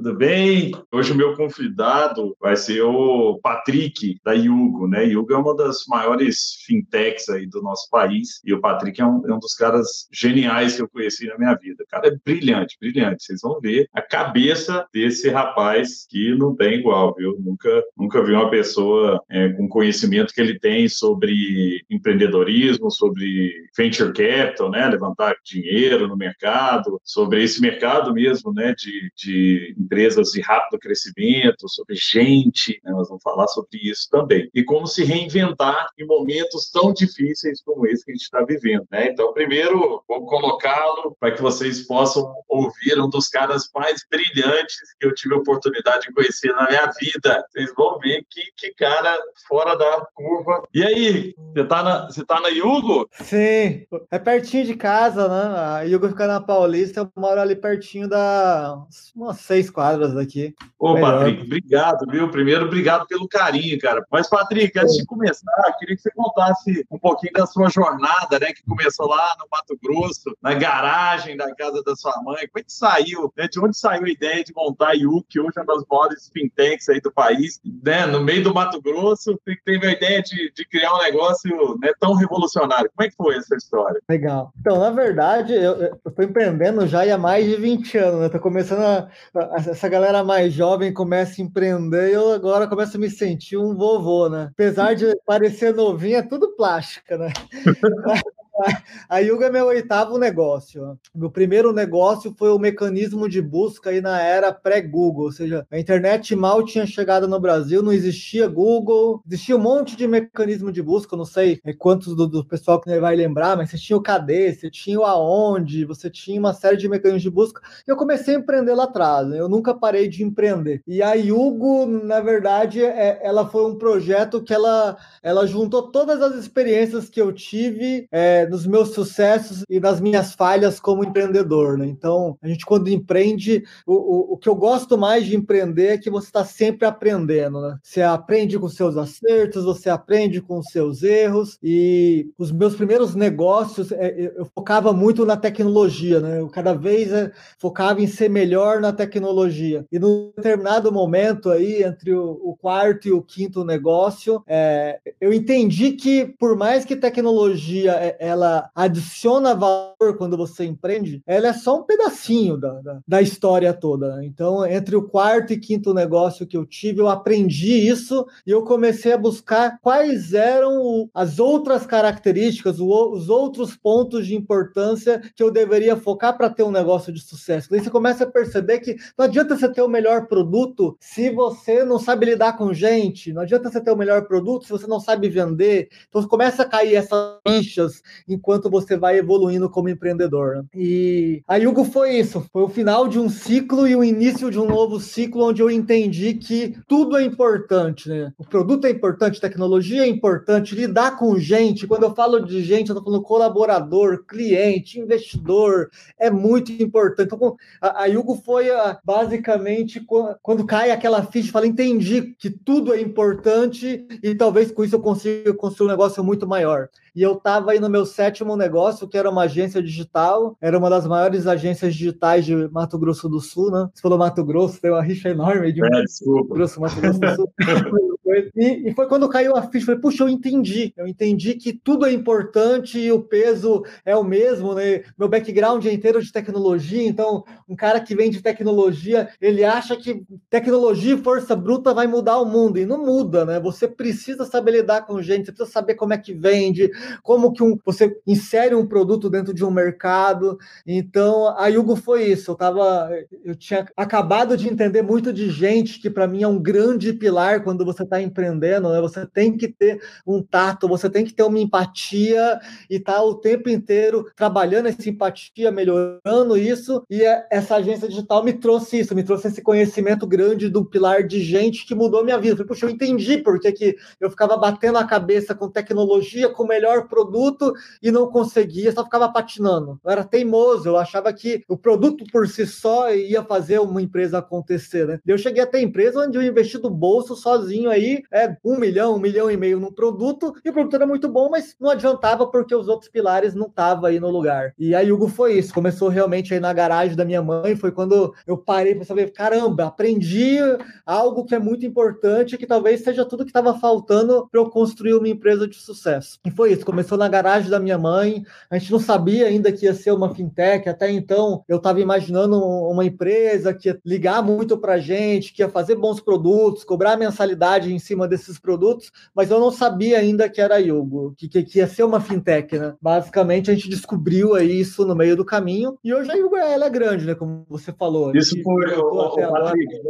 Tudo bem? Hoje o meu convidado vai ser o Patrick, da Yugo, né? Yugo é uma das maiores fintechs aí do nosso país e o Patrick é um, é um dos caras geniais que eu conheci na minha vida. O cara é brilhante, brilhante. Vocês vão ver a cabeça desse rapaz que não tem igual, viu? Nunca, nunca vi uma pessoa é, com conhecimento que ele tem sobre empreendedorismo, sobre venture capital, né? Levantar dinheiro no mercado, sobre esse mercado mesmo, né? De, de empresas de rápido crescimento, sobre gente, né? nós vamos falar sobre isso também. E como se reinventar em momentos tão difíceis como esse que a gente está vivendo. Né? Então, primeiro, vou colocá-lo para que vocês possam ouvir um dos caras mais brilhantes que eu tive a oportunidade de conhecer na minha vida. Vocês vão ver que, que cara fora da curva. E aí, você está na, você tá na Yugo? Sim, é pertinho de casa, né? A Yugo fica na Paulista, eu moro ali pertinho da umas seis, quadras aqui. Ô, Melhor. Patrick, obrigado, viu? Primeiro, obrigado pelo carinho, cara. Mas, Patrick, antes de começar, queria que você contasse um pouquinho da sua jornada, né? Que começou lá no Mato Grosso, na garagem da casa da sua mãe. Como é que saiu? Né? De onde saiu a ideia de montar a IU, que hoje é uma das maiores fintechs aí do país, né? No meio do Mato Grosso, teve a ideia de, de criar um negócio né, tão revolucionário. Como é que foi essa história? Legal. Então, na verdade, eu, estou empreendendo já há mais de 20 anos, né? Tô começando a, a, essa galera mais jovem começa a empreender, eu agora começo a me sentir um vovô, né? Apesar de parecer novinho, é tudo plástica, né? A Yuga é meu oitavo negócio. Meu primeiro negócio foi o mecanismo de busca aí na era pré-Google, ou seja, a internet mal tinha chegado no Brasil, não existia Google, existia um monte de mecanismo de busca, não sei quantos do, do pessoal que vai lembrar, mas você tinha o KD, você tinha o Aonde, você tinha uma série de mecanismos de busca. Eu comecei a empreender lá atrás, né? eu nunca parei de empreender. E a Yugo, na verdade, é, ela foi um projeto que ela, ela juntou todas as experiências que eu tive é, nos meus sucessos e nas minhas falhas como empreendedor, né? Então, a gente quando empreende, o, o, o que eu gosto mais de empreender é que você está sempre aprendendo, né? Você aprende com seus acertos, você aprende com seus erros e os meus primeiros negócios, é, eu focava muito na tecnologia, né? Eu cada vez é, focava em ser melhor na tecnologia. E num determinado momento aí, entre o, o quarto e o quinto negócio, é, eu entendi que por mais que tecnologia é, ela ela adiciona valor quando você empreende, ela é só um pedacinho da, da, da história toda. Então, entre o quarto e quinto negócio que eu tive, eu aprendi isso e eu comecei a buscar quais eram as outras características, os outros pontos de importância que eu deveria focar para ter um negócio de sucesso. Daí você começa a perceber que não adianta você ter o melhor produto se você não sabe lidar com gente, não adianta você ter o melhor produto se você não sabe vender. Então começa a cair essas fichas enquanto você vai evoluindo como empreendedor. Né? E a Yugo foi isso, foi o final de um ciclo e o início de um novo ciclo onde eu entendi que tudo é importante, né? O produto é importante, tecnologia é importante, lidar com gente. Quando eu falo de gente, eu estou falando colaborador, cliente, investidor, é muito importante. Então, a, a Yugo foi a, basicamente quando cai aquela ficha, fala, entendi que tudo é importante e talvez com isso eu consiga construir um negócio muito maior e eu estava aí no meu sétimo negócio, que era uma agência digital, era uma das maiores agências digitais de Mato Grosso do Sul, né? Você falou Mato Grosso, tem uma rixa enorme de é, Mato Grosso, Mato Grosso do Sul. E, e, foi quando caiu a ficha, falei, puxa, eu entendi. Eu entendi que tudo é importante e o peso é o mesmo, né? Meu background é inteiro de tecnologia, então um cara que vem de tecnologia, ele acha que tecnologia e força bruta vai mudar o mundo. E não muda, né? Você precisa saber lidar com gente, você precisa saber como é que vende, como que um, você insere um produto dentro de um mercado. Então, a Yugo foi isso. Eu tava, eu tinha acabado de entender muito de gente, que para mim é um grande pilar quando você está está empreendendo, né? Você tem que ter um tato, você tem que ter uma empatia e tá o tempo inteiro trabalhando essa empatia, melhorando isso. E é, essa agência digital me trouxe isso, me trouxe esse conhecimento grande do pilar de gente que mudou minha vida. Eu falei, puxa, eu entendi porque que eu ficava batendo a cabeça com tecnologia, com o melhor produto e não conseguia, só ficava patinando. Eu era teimoso, eu achava que o produto por si só ia fazer uma empresa acontecer, né? Eu cheguei até empresa onde eu investi do bolso sozinho aí, é um milhão, um milhão e meio no produto, e o produto era muito bom, mas não adiantava porque os outros pilares não estavam aí no lugar. E a Hugo foi isso, começou realmente aí na garagem da minha mãe, foi quando eu parei para saber, caramba, aprendi algo que é muito importante, que talvez seja tudo que estava faltando para eu construir uma empresa de sucesso. E foi isso, começou na garagem da minha mãe, a gente não sabia ainda que ia ser uma fintech, até então eu estava imaginando uma empresa que ia ligar muito para gente, que ia fazer bons produtos, cobrar mensalidade em cima desses produtos, mas eu não sabia ainda que era Yugo, que, que, que ia ser uma fintech, né? Basicamente a gente descobriu aí isso no meio do caminho e hoje a Yugo ela é grande, né? Como você falou. Isso o, Patrick,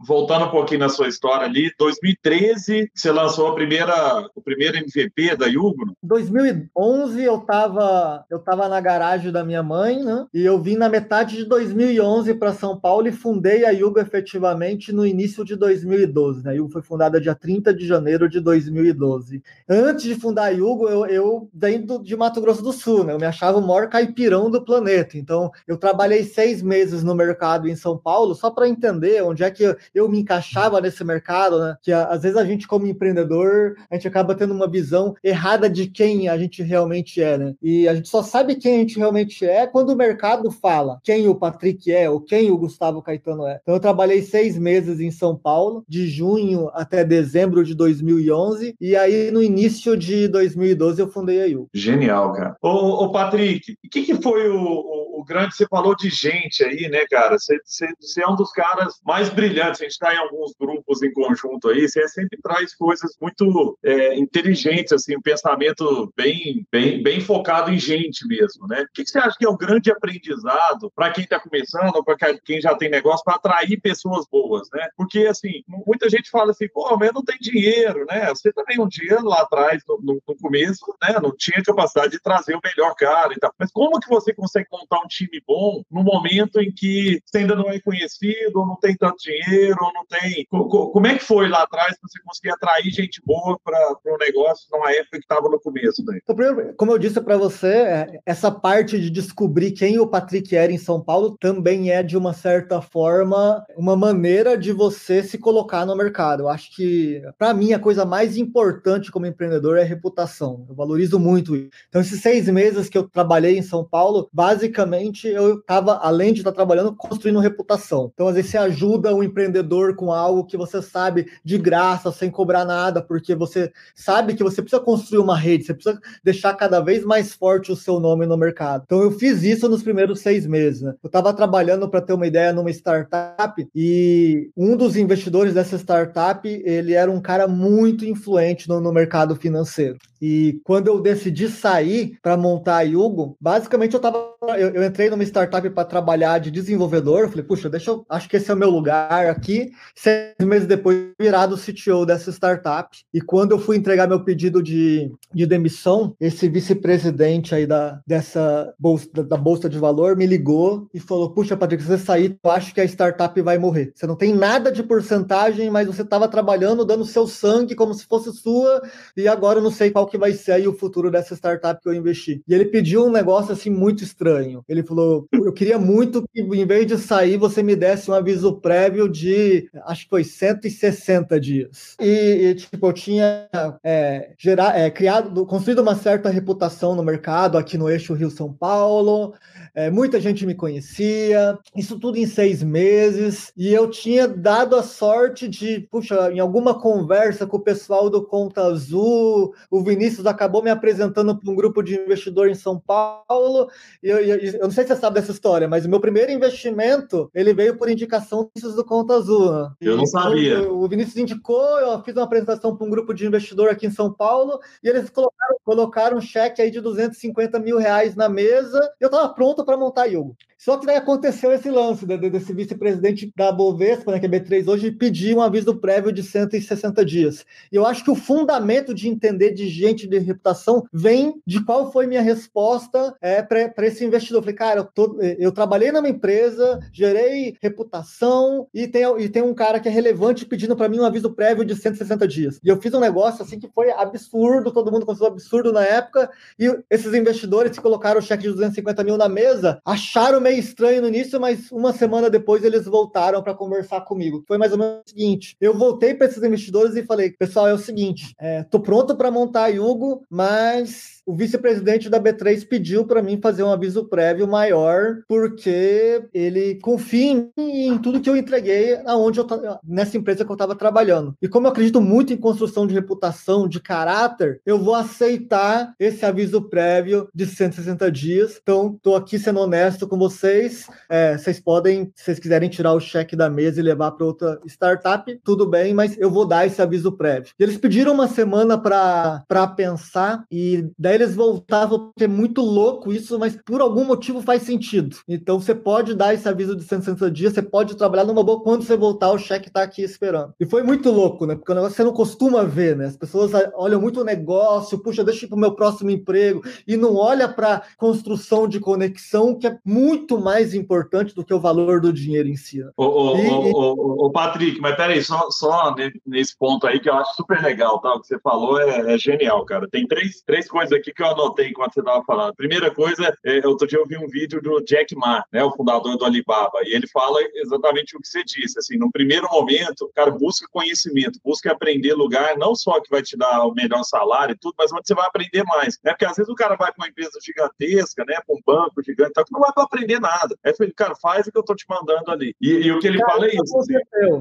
voltando um pouquinho na sua história ali, 2013 você lançou a primeira, o primeiro MVP da Yugo? 2011 eu estava eu tava na garagem da minha mãe, né? E eu vim na metade de 2011 para São Paulo e fundei a Yugo efetivamente no início de 2012. Né? A Yugo foi fundada dia 30 de janeiro de 2012. Antes de fundar a Yugo, eu, eu venho de Mato Grosso do Sul, né? Eu me achava o maior caipirão do planeta. Então, eu trabalhei seis meses no mercado em São Paulo só para entender onde é que eu, me encaixava nesse mercado, né? Que às vezes a gente, como empreendedor, a gente acaba tendo uma visão errada de quem a gente realmente é, né? E a gente só sabe quem a gente realmente é quando o mercado fala quem o Patrick é ou quem o Gustavo Caetano é. Então eu trabalhei seis meses em São Paulo, de junho até dezembro de 2011, e aí no início de 2012 eu fundei a IU. Genial, cara. Ô, ô Patrick, o que, que foi o, o, grande, você falou de gente aí, né, cara? Você, você, você é um dos caras mais brilhantes, a gente está em alguns grupos em conjunto aí, você sempre traz coisas muito é, inteligentes, assim, um pensamento bem, bem, bem focado em gente mesmo, né? O que, você acha que é um grande aprendizado para quem está começando, para quem já tem negócio, para atrair pessoas boas, né? Porque, assim, muita gente fala assim, pô, mas não tem dinheiro, né? Você também um dia lá atrás, no, no, no começo, né, não tinha capacidade de trazer o melhor cara e tal. Mas como que você consegue montar um time bom no momento em que você ainda não é conhecido, não tem tanto dinheiro, não tem. Como é que foi lá atrás para você conseguir atrair gente boa para o um negócio numa época que estava no começo? Daí? Então, como eu disse para você, é, essa parte de descobrir quem o Patrick era em São Paulo também é, de uma certa forma, uma maneira de você se colocar no mercado. Eu acho que, para mim, a coisa mais importante como empreendedor é reputação. Eu valorizo muito isso. Então, esses seis meses que eu trabalhei em São Paulo, basicamente, eu estava, além de estar trabalhando, construindo reputação. Então, às vezes, você ajuda o empreendedor com algo que você sabe de graça, sem cobrar nada, porque você sabe que você precisa construir uma rede, você precisa deixar cada vez mais forte o seu nome no mercado. Então, eu fiz isso nos primeiros seis meses. Né? Eu estava trabalhando, para ter uma ideia, numa startup e um dos investidores dessa startup, ele era um cara muito influente no, no mercado financeiro. E quando eu decidi sair para montar a Yugo, basicamente eu tava. Eu, eu entrei numa startup para trabalhar de desenvolvedor. Falei, puxa, deixa eu. Acho que esse é o meu lugar aqui. Seis meses depois, virado CTO dessa startup. E quando eu fui entregar meu pedido de, de demissão, esse vice-presidente aí da, dessa bolsa, da Bolsa de Valor me ligou e falou: Puxa, Patrick, se você sair, eu acho que a startup vai morrer. Você não tem nada de porcentagem, mas você estava trabalhando, dando seu sangue como se fosse sua, e agora eu não sei qual que vai ser aí o futuro dessa startup que eu investi. E ele pediu um negócio assim muito estranho. Ele falou: eu queria muito que, em vez de sair, você me desse um aviso prévio de acho que foi 160 dias. E, e tipo, eu tinha é, gerar, é, criado, construído uma certa reputação no mercado aqui no eixo Rio-São Paulo. É, muita gente me conhecia, isso tudo em seis meses, e eu tinha dado a sorte de, puxa, em alguma conversa com o pessoal do Conta Azul, o Vinícius acabou me apresentando para um grupo de investidor em São Paulo, e eu, eu, não sei se você sabe dessa história, mas o meu primeiro investimento, ele veio por indicação do Vinícius do Conta Azul. Né? Eu não sabia. O, o Vinícius indicou, eu fiz uma apresentação para um grupo de investidor aqui em São Paulo, e eles colocaram, colocaram um cheque aí de 250 mil reais na mesa, eu estava pronto para montar a Yugo. Só que daí aconteceu esse lance desse vice-presidente da Bovespa, né, que é B3 hoje, pedir um aviso prévio de 160 dias. E eu acho que o fundamento de entender de gente de reputação vem de qual foi minha resposta é, para esse investidor. Falei, cara, eu, tô, eu trabalhei numa empresa, gerei reputação e tem, e tem um cara que é relevante pedindo para mim um aviso prévio de 160 dias. E eu fiz um negócio assim que foi absurdo, todo mundo considerou absurdo na época, e esses investidores que colocaram o cheque de 250 mil na mesa acharam meio estranho no início, mas uma semana depois eles voltaram para conversar comigo. Foi mais ou menos o seguinte: eu voltei para esses investidores e falei, pessoal, é o seguinte, é, tô pronto para montar a Yugo, mas o vice-presidente da B3 pediu para mim fazer um aviso prévio maior, porque ele confia em, tudo que eu entreguei aonde eu nessa empresa que eu estava trabalhando. E como eu acredito muito em construção de reputação, de caráter, eu vou aceitar esse aviso prévio de 160 dias. Então, estou aqui sendo honesto com vocês. É, vocês podem, se vocês quiserem tirar o cheque da mesa e levar para outra startup, tudo bem, mas eu vou dar esse aviso prévio. Eles pediram uma semana para pensar e daí eles voltavam, é muito louco isso, mas por algum motivo faz sentido. Então você pode dar esse aviso de 160 dias, você pode trabalhar numa boa, quando você voltar, o cheque tá aqui esperando. E foi muito louco, né? Porque o negócio você não costuma ver, né? As pessoas olham muito o negócio, puxa, deixa eu ir pro meu próximo emprego, e não olha para construção de conexão, que é muito mais importante do que o valor do dinheiro em si. Né? Ô, ô, e, ô, ô, Patrick, mas peraí, só, só nesse ponto aí que eu acho super legal, tá? O que você falou é, é genial, cara. Tem três, três coisas aqui que eu anotei enquanto você estava falando. Primeira coisa, é, outro dia eu vi um vídeo do Jack Ma, né, o fundador do Alibaba, e ele fala exatamente o que você disse. Assim, no primeiro momento, cara, busca conhecimento, busca aprender lugar, não só que vai te dar o melhor salário e tudo, mas onde você vai aprender mais. Né? Porque às vezes o cara vai para uma empresa gigantesca, né, para um banco gigante, então, não vai para aprender nada. Aí ele, cara, faz o que eu estou te mandando ali. E, e o que ele cara, fala é isso. Assim,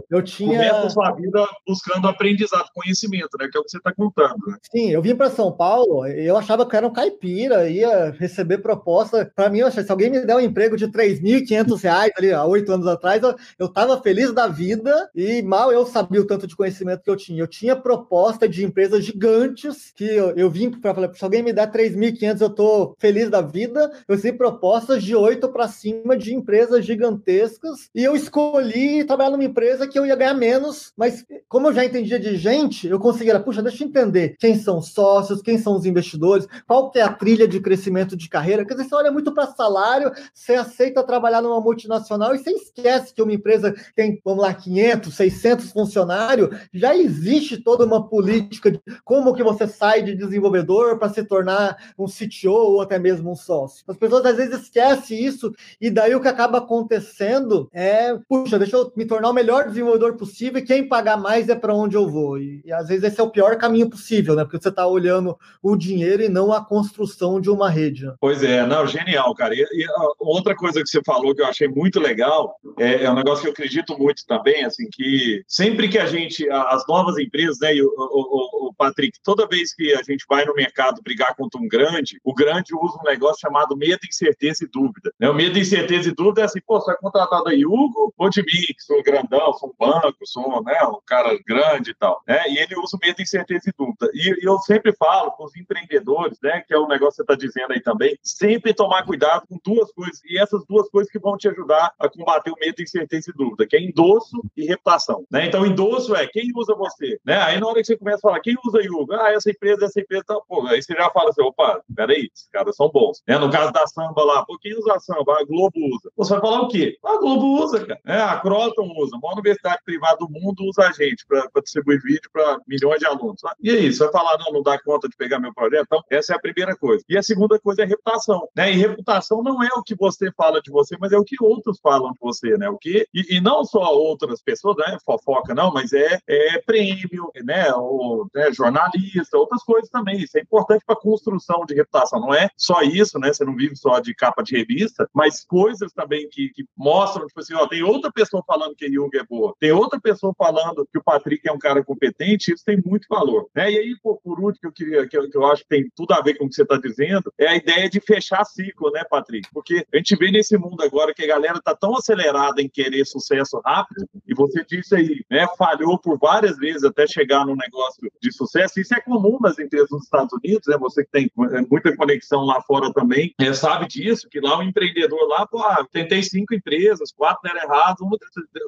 eu tinha. Começa sua vida buscando aprendizado, conhecimento, né, que é o que você está contando. Né? Sim, eu vim para São Paulo, eu achava que era um caipira, ia receber proposta. Para mim, se alguém me der um emprego de 3.500 reais ali há oito anos atrás, eu, eu tava feliz da vida e mal eu sabia o tanto de conhecimento que eu tinha. Eu tinha proposta de empresas gigantes que eu, eu vim para falar, se alguém me der 3.500, eu tô feliz da vida. Eu recebi propostas de oito para cima de empresas gigantescas e eu escolhi trabalhar numa empresa que eu ia ganhar menos, mas como eu já entendia de gente, eu conseguia, puxa, deixa eu entender quem são sócios, quem são os investidores, qual que é a trilha de crescimento de carreira. Quer dizer, você olha muito para salário, você aceita trabalhar numa multinacional e você esquece que uma empresa tem, vamos lá, 500, 600 funcionários, já existe toda uma política de como que você sai de desenvolvedor para se tornar um CTO ou até mesmo um sócio. As pessoas às vezes esquecem isso e daí o que acaba acontecendo é, puxa, deixa eu me tornar o melhor desenvolvedor possível e quem pagar mais é para onde eu vou. E, e, às vezes esse é o pior caminho possível, né? Porque você está olhando o dinheiro e não a construção de uma rede. Pois é, não, genial, cara. E, e outra coisa que você falou que eu achei muito legal é, é, um negócio que eu acredito muito também, assim, que sempre que a gente, as novas empresas, né, e o, o, o, Patrick, toda vez que a gente vai no mercado brigar contra um grande, o grande usa um negócio chamado medo, incerteza e dúvida. Né? O medo, incerteza e dúvida é assim, pô, você vai contratar da Hugo ou de mim, que sou grandão, sou um banco, sou né, um cara grande e tal. Né? E ele usa o medo, incerteza e dúvida. E, e eu sempre falo para os empreendedores, né, que é um negócio que você está dizendo aí também, sempre tomar cuidado com duas coisas, e essas duas coisas que vão te ajudar a combater o medo, incerteza e dúvida, que é endosso e reputação. Né? Então, endosso é quem usa você. Né? Aí, na hora que você começa a falar, quem usa Yugo? Ah, essa empresa, essa empresa, tá... Pô, aí você já fala assim, opa, peraí, esses caras são bons. Né? No caso da samba lá, pô, quem usa a samba? A Globo usa. Você vai falar o quê? A Globo usa, cara. É, a Croton usa. A maior universidade privada do mundo usa a gente para distribuir vídeo para milhões de alunos. E aí, você vai falar, não, não dá conta de pegar meu projeto? Então, essa é a primeira coisa. E a segunda coisa é reputação. Né? E reputação não é o que você fala de você, mas é o que outros falam de você, né? O que e, e não só outras pessoas, né? Fofoca não, mas é, é prêmio, né? Ou né? jornalista, outras coisas também. Isso é importante para construção de reputação. Não é só isso, né? Você não vive só de capa de revista, mas coisas também que, que mostram, tipo assim, ó, tem outra pessoa falando que a Yoga é boa, tem outra pessoa falando que o Patrick é um cara competente, isso tem muito valor. Né? E aí, por, por último, que eu queria, que eu, que eu acho que tem tudo a ver com o que você está dizendo, é a ideia de fechar ciclo, né, Patrick? Porque a gente vê nesse mundo agora que a galera está tão acelerada em querer sucesso rápido, e você disse aí, né, falhou por várias vezes até chegar num negócio de sucesso. Isso é comum nas empresas dos Estados Unidos, né? Você que tem é, muita conexão lá fora também, é, sabe disso, que lá o empreendedor lá, pô, ah, tentei cinco empresas, quatro deram errado, uma,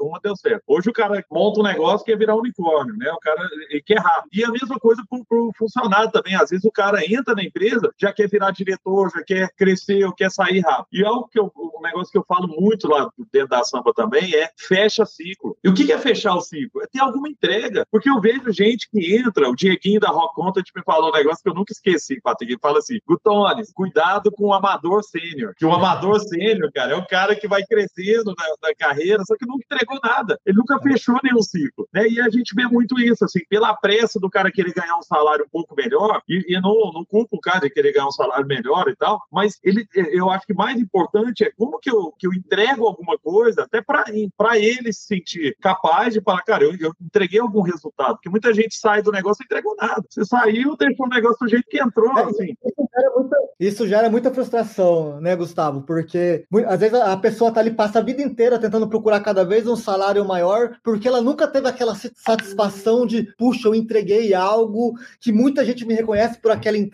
uma deu certo. Hoje o cara monta um negócio que é virar unicórnio, né? O cara quer rápido. E a mesma coisa para o funcionário também. Às vezes o cara entra na empresa, já quer virar diretor, já quer crescer, ou quer sair rápido. E algo que eu, negócio que eu falo muito lá dentro da Sampa também é fecha ciclo. E o que é fechar o ciclo? É ter alguma entrega. Porque eu vejo gente que entra, o Dieguinho da Rock Content me falou um negócio que eu nunca esqueci, Patrick. Ele fala assim: Gutones, cuidado com o amador sênior. Que o amador sênior, cara, é o cara que vai crescendo na, na, carreira, só que nunca entregou nada. Ele nunca fechou nenhum ciclo. Né? E a gente vê muito isso, assim, pela pressa do cara querer ganhar um salário um pouco melhor, e, e não, não culpa o cara de querer ganhar um salário melhor e tal, mas ele, eu acho que mais importante é como que eu, que eu entrego alguma coisa, até para ele se sentir capaz de falar, cara, eu, eu entreguei algum resultado, porque muita gente sai do negócio e não entregou nada. Você saiu, deixou o negócio do jeito que entrou, é, assim. Isso gera, muita, isso gera muita frustração, né, Gustavo? Porque às vezes a pessoa tá ali, passa a vida inteira tentando procurar cada vez um salário maior, porque ela nunca teve aquela satisfação de, puxa, eu entreguei algo que muita gente me reconhece por aquela entrega.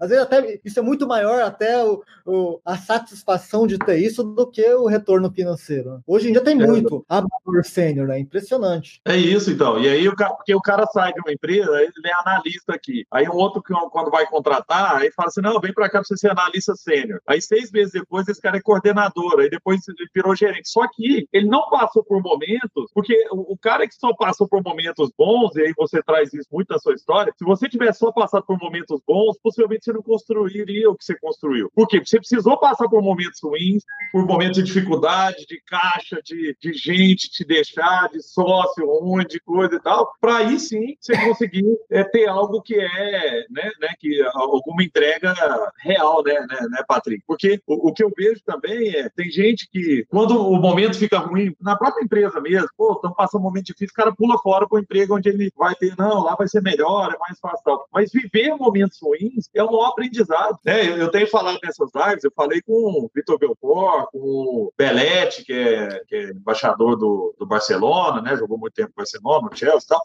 Às vezes até isso é muito maior até o, o a satisfação de ter isso do que o retorno financeiro. Hoje em dia tem é. muito amador sênior, né? Impressionante. É isso, então. E aí, o cara, porque o cara sai de uma empresa, ele é analista aqui. Aí um outro, quando vai contratar, aí fala assim, não, vem para cá para você ser analista sênior. Aí seis meses depois, esse cara é coordenador. Aí depois ele virou gerente. Só que ele não passou por momentos, porque o, o cara que só passou por momentos bons, e aí você traz isso muito na sua história, se você tivesse só passado por momentos bons, possivelmente você não construiria o que você construiu. Por quê? Porque você precisou passar por momentos ruins, por momentos de dificuldade, de caixa, de, de gente te deixar, de sócio ruim, de coisa e tal, para aí sim você conseguir é, ter algo que é, né, né, que alguma entrega real, né, né, né Patrick? Porque o, o, que eu vejo também é, tem gente que, quando o momento fica ruim, na própria empresa mesmo, pô, estão passando um momento difícil, o cara pula fora para o emprego onde ele vai ter, não, lá vai ser melhor, é mais fácil tal. Mas viver momentos ruins é um aprendizado. Né? Eu, eu tenho falado nessas lives, eu falei com o Vitor Belfort, com o Belletti, que é, que é embaixador do, do Barcelona, né? jogou muito tempo no Barcelona, no Chelsea e tal,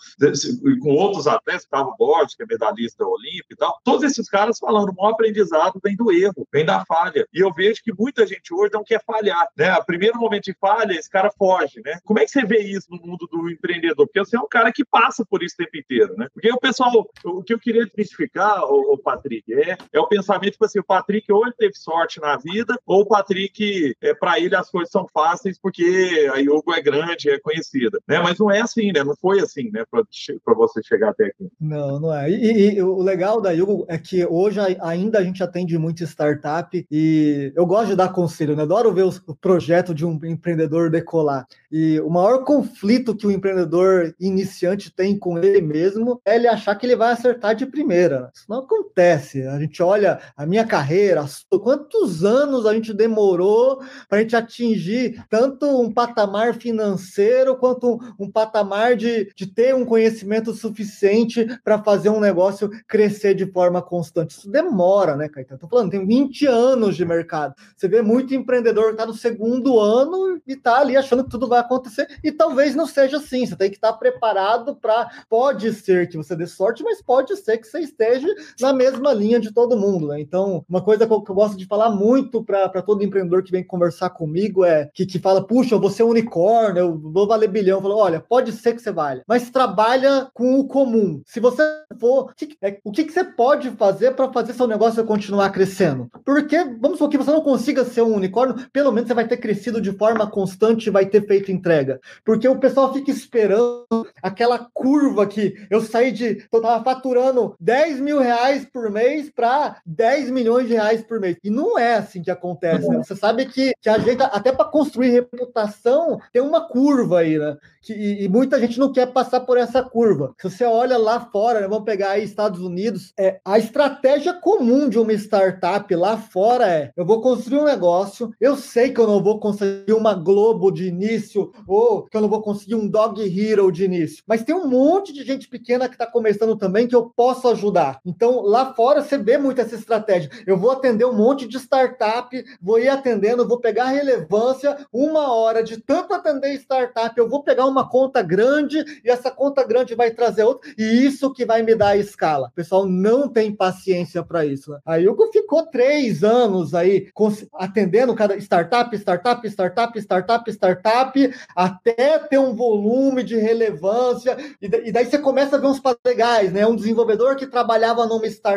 e com outros atletas, Carlos Borges, que é medalhista olímpico e tal. Todos esses caras falando, o maior aprendizado vem do erro, vem da falha. E eu vejo que muita gente hoje não quer falhar. Né? O primeiro momento de falha, esse cara foge. Né? Como é que você vê isso no mundo do empreendedor? Porque você é um cara que passa por isso o tempo inteiro. Né? Porque o pessoal, o que eu queria desmistificar, o, o Patrick, é, é o pensamento tipo assim, o Patrick ou ele teve sorte na vida, ou o Patrick, é, para ele as coisas são fáceis porque a Yogo é grande, é conhecida. Né? Mas não é assim, né? Não foi assim, né? Para você chegar até aqui. Não, não é. E, e, o legal da Yogo é que hoje ainda a gente atende muito startup e eu gosto de dar conselho, né? Adoro ver o projeto de um empreendedor decolar. E o maior conflito que o empreendedor iniciante tem com ele mesmo é ele achar que ele vai acertar de primeira. Isso não acontece. A gente olha a minha carreira, quantos anos a gente demorou para a gente atingir tanto um patamar financeiro quanto um, patamar de, de ter um conhecimento suficiente para fazer um negócio crescer de forma constante. Isso demora, né, Caetano? Tô falando, tem 20 anos de mercado. Você vê muito empreendedor que está no segundo ano e está ali achando que tudo vai acontecer, e talvez não seja assim. Você tem que estar tá preparado para. Pode ser que você dê sorte, mas pode ser que você esteja na mesma linha de todo mundo, né? Então, uma coisa que eu, gosto de falar muito para todo empreendedor que vem conversar comigo é que, que fala: puxa, eu vou ser um unicórnio, eu vou valer bilhão. Eu falo, olha, pode ser que você valha, mas trabalha com o comum. Se você for, é, o que, que você pode fazer para fazer seu negócio continuar crescendo? Porque, vamos supor que você não consiga ser um unicórnio, pelo menos você vai ter crescido de forma constante e vai ter feito entrega. Porque o pessoal fica esperando aquela curva que eu saí de. Eu tava faturando 10 mil reais por mês para 10 milhões de reais por mês. E não é assim que acontece, né? Você sabe que, que a gente, até para construir reputação, tem uma curva aí, né? Que, e, e, muita gente não quer passar por essa curva. Se você olha lá fora, né, vamos pegar aí Estados Unidos, é, a estratégia comum de uma startup lá fora é: eu vou construir um negócio, eu sei que eu não vou conseguir uma Globo de início, ou que eu não vou conseguir um Dog Hero de início, mas tem um monte de gente pequena que está começando também que eu posso ajudar. Então, lá fora você vê muito essa estratégia. Eu vou atender um monte de startup, vou ir atendendo, vou pegar relevância, uma hora de tanto atender startup, eu vou pegar uma conta grande e essa conta grande vai trazer outra, e isso que vai me dar a escala. O pessoal não tem paciência para isso. Né? A Yugo ficou três anos aí atendendo cada startup, startup, startup, startup, startup, até ter um volume de relevância, e daí você começa a ver uns legais, né? Um desenvolvedor que trabalhava numa startup,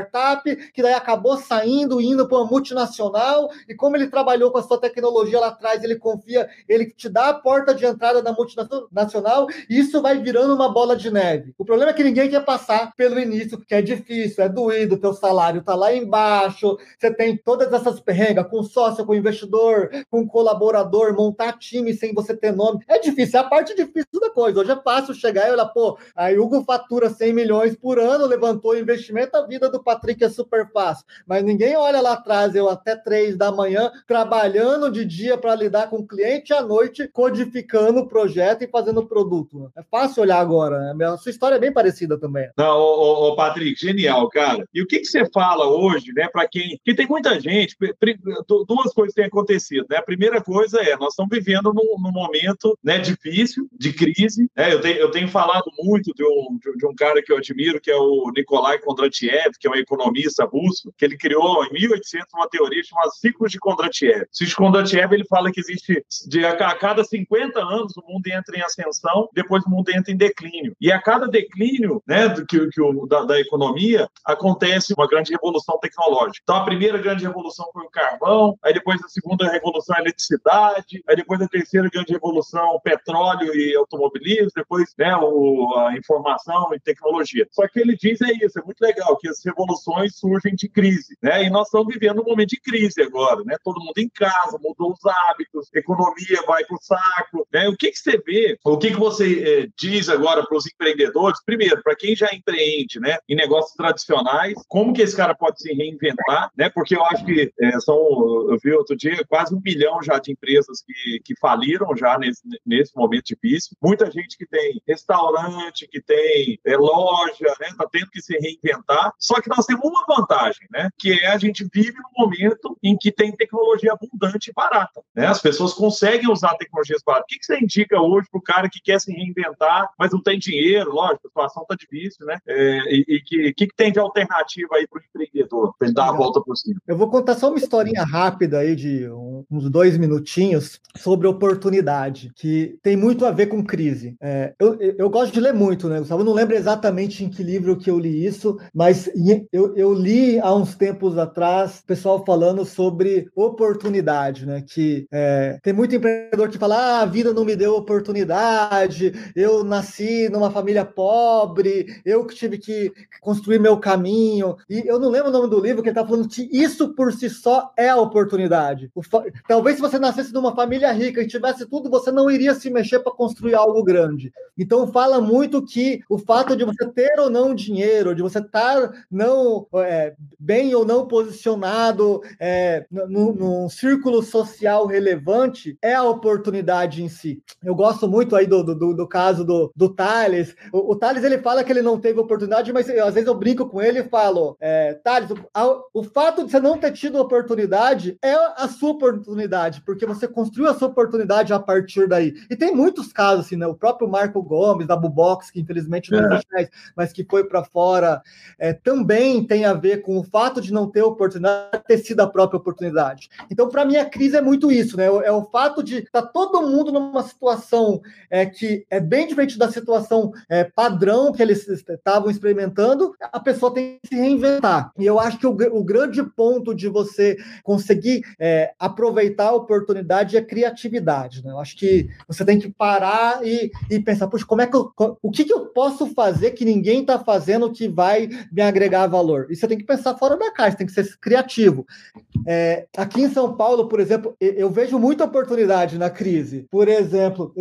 que daí acabou saindo, indo para uma multinacional, e como ele trabalhou com a sua tecnologia lá atrás, ele confia, ele te dá a porta de entrada da multinacional, e isso vai virando uma bola de neve. O problema é que ninguém quer passar pelo início, porque é difícil, é doído, teu salário tá lá embaixo, você tem todas essas perrengas com sócio, com investidor, com colaborador, montar time sem você ter nome. É difícil, é a parte difícil da coisa. Hoje é fácil chegar e olhar, pô, a Hugo fatura 100 milhões por ano, levantou investimento, a vida do Patrick é super fácil. Mas ninguém olha lá atrás, eu até três da manhã, trabalhando de dia para lidar com o cliente, à noite codificando o projeto e fazendo produto. É fácil olhar agora, né? A sua história é bem parecida também. Não, ô, ô, Patrick, genial, cara. E o que, que você fala hoje, né, para quem. Que tem muita gente, duas coisas têm acontecido, né? A primeira coisa é, nós estamos vivendo num, num momento né, difícil, de crise. Né? Eu, tenho, eu tenho falado muito de um, de um cara que eu admiro, que é o Nikolai Kondratiev, que é um economista russo, que ele criou em 1800 uma teoria chamada ciclos de Kondratiev. O ciclo de Kondratiev ele fala que existe de a cada 50 anos o mundo entra em ascensão, depois o mundo entra em declínio. E a cada declínio, né, do que, que o, da, da economia, acontece uma grande revolução tecnológica. Então a primeira grande revolução foi o carvão, aí depois a segunda revolução a eletricidade, aí depois a terceira grande revolução petróleo e automobilismo, depois né, o, a informação e tecnologia. Só que ele diz é isso, é muito legal, que as revoluções surgem de crise, né? E nós estamos vivendo um momento de crise agora, né? Todo mundo em casa, mudou os hábitos, economia vai para o saco, né? O que, que você vê, o que, que você é, diz agora para os empreendedores? Primeiro, para quem já empreende, né, em negócios tradicionais, como que esse cara pode se reinventar, né? Porque eu acho que é, são, eu vi outro dia, quase um milhão já de empresas que, que faliram já nesse, nesse momento difícil. Muita gente que tem restaurante, que tem é, loja, né? Tá tendo que se reinventar. Só que nós temos uma vantagem, né? Que é a gente vive num momento em que tem tecnologia abundante e barata, né? As pessoas conseguem usar tecnologias baratas. O que, que você indica hoje para o cara que quer se reinventar, mas não tem dinheiro? Lógico, a situação está difícil, né? É, e, e que, que, que tem de alternativa aí para o empreendedor, para ele dar a volta por cima? Eu vou contar só uma historinha rápida aí de uns dois minutinhos sobre oportunidade, que tem muito a ver com crise. É, eu, eu gosto de ler muito, né, Gustavo? Eu não lembro exatamente em que livro que eu li isso, mas eu, eu li há uns tempos atrás pessoal falando sobre oportunidade, né? Que é, tem muito empreendedor que fala: ah, a vida não me deu oportunidade, eu nasci numa família pobre, eu que tive que construir meu caminho. E eu não lembro o nome do livro que ele está falando que isso por si só é a oportunidade. Talvez se você nascesse numa família rica e tivesse tudo, você não iria se mexer para construir algo grande. Então fala muito que o fato de você ter ou não dinheiro, de você estar não é, bem ou não posicionado é, num, num círculo social relevante é a oportunidade em si. Eu gosto muito aí do, do, do caso do, do Thales. O, o Thales ele fala que ele não teve oportunidade, mas eu, às vezes eu brinco com ele e falo: é, Thales, o, o fato de você não ter tido oportunidade é a sua oportunidade, porque você construiu a sua oportunidade a partir daí. E tem muitos casos, assim, né? O próprio Marco Gomes, da Bubox, que infelizmente não é. mais, mas que foi para fora, é, também tem a ver com o fato de não ter oportunidade, ter sido a própria oportunidade. Então, para mim, a crise é muito isso, né? É o fato de estar tá todo mundo numa situação é, que é bem diferente da situação é, padrão que eles estavam experimentando, a pessoa tem que se reinventar. E eu acho que o, o grande ponto de você conseguir é, aproveitar a oportunidade é criatividade, né? Eu acho que você tem que parar e, e pensar, puxa, como é que eu, o que, que eu posso fazer que ninguém está fazendo que vai me agregar valor? E você tem que pensar fora da caixa, tem que ser criativo. É, aqui em São Paulo, por exemplo, eu vejo muita oportunidade na crise. Por exemplo,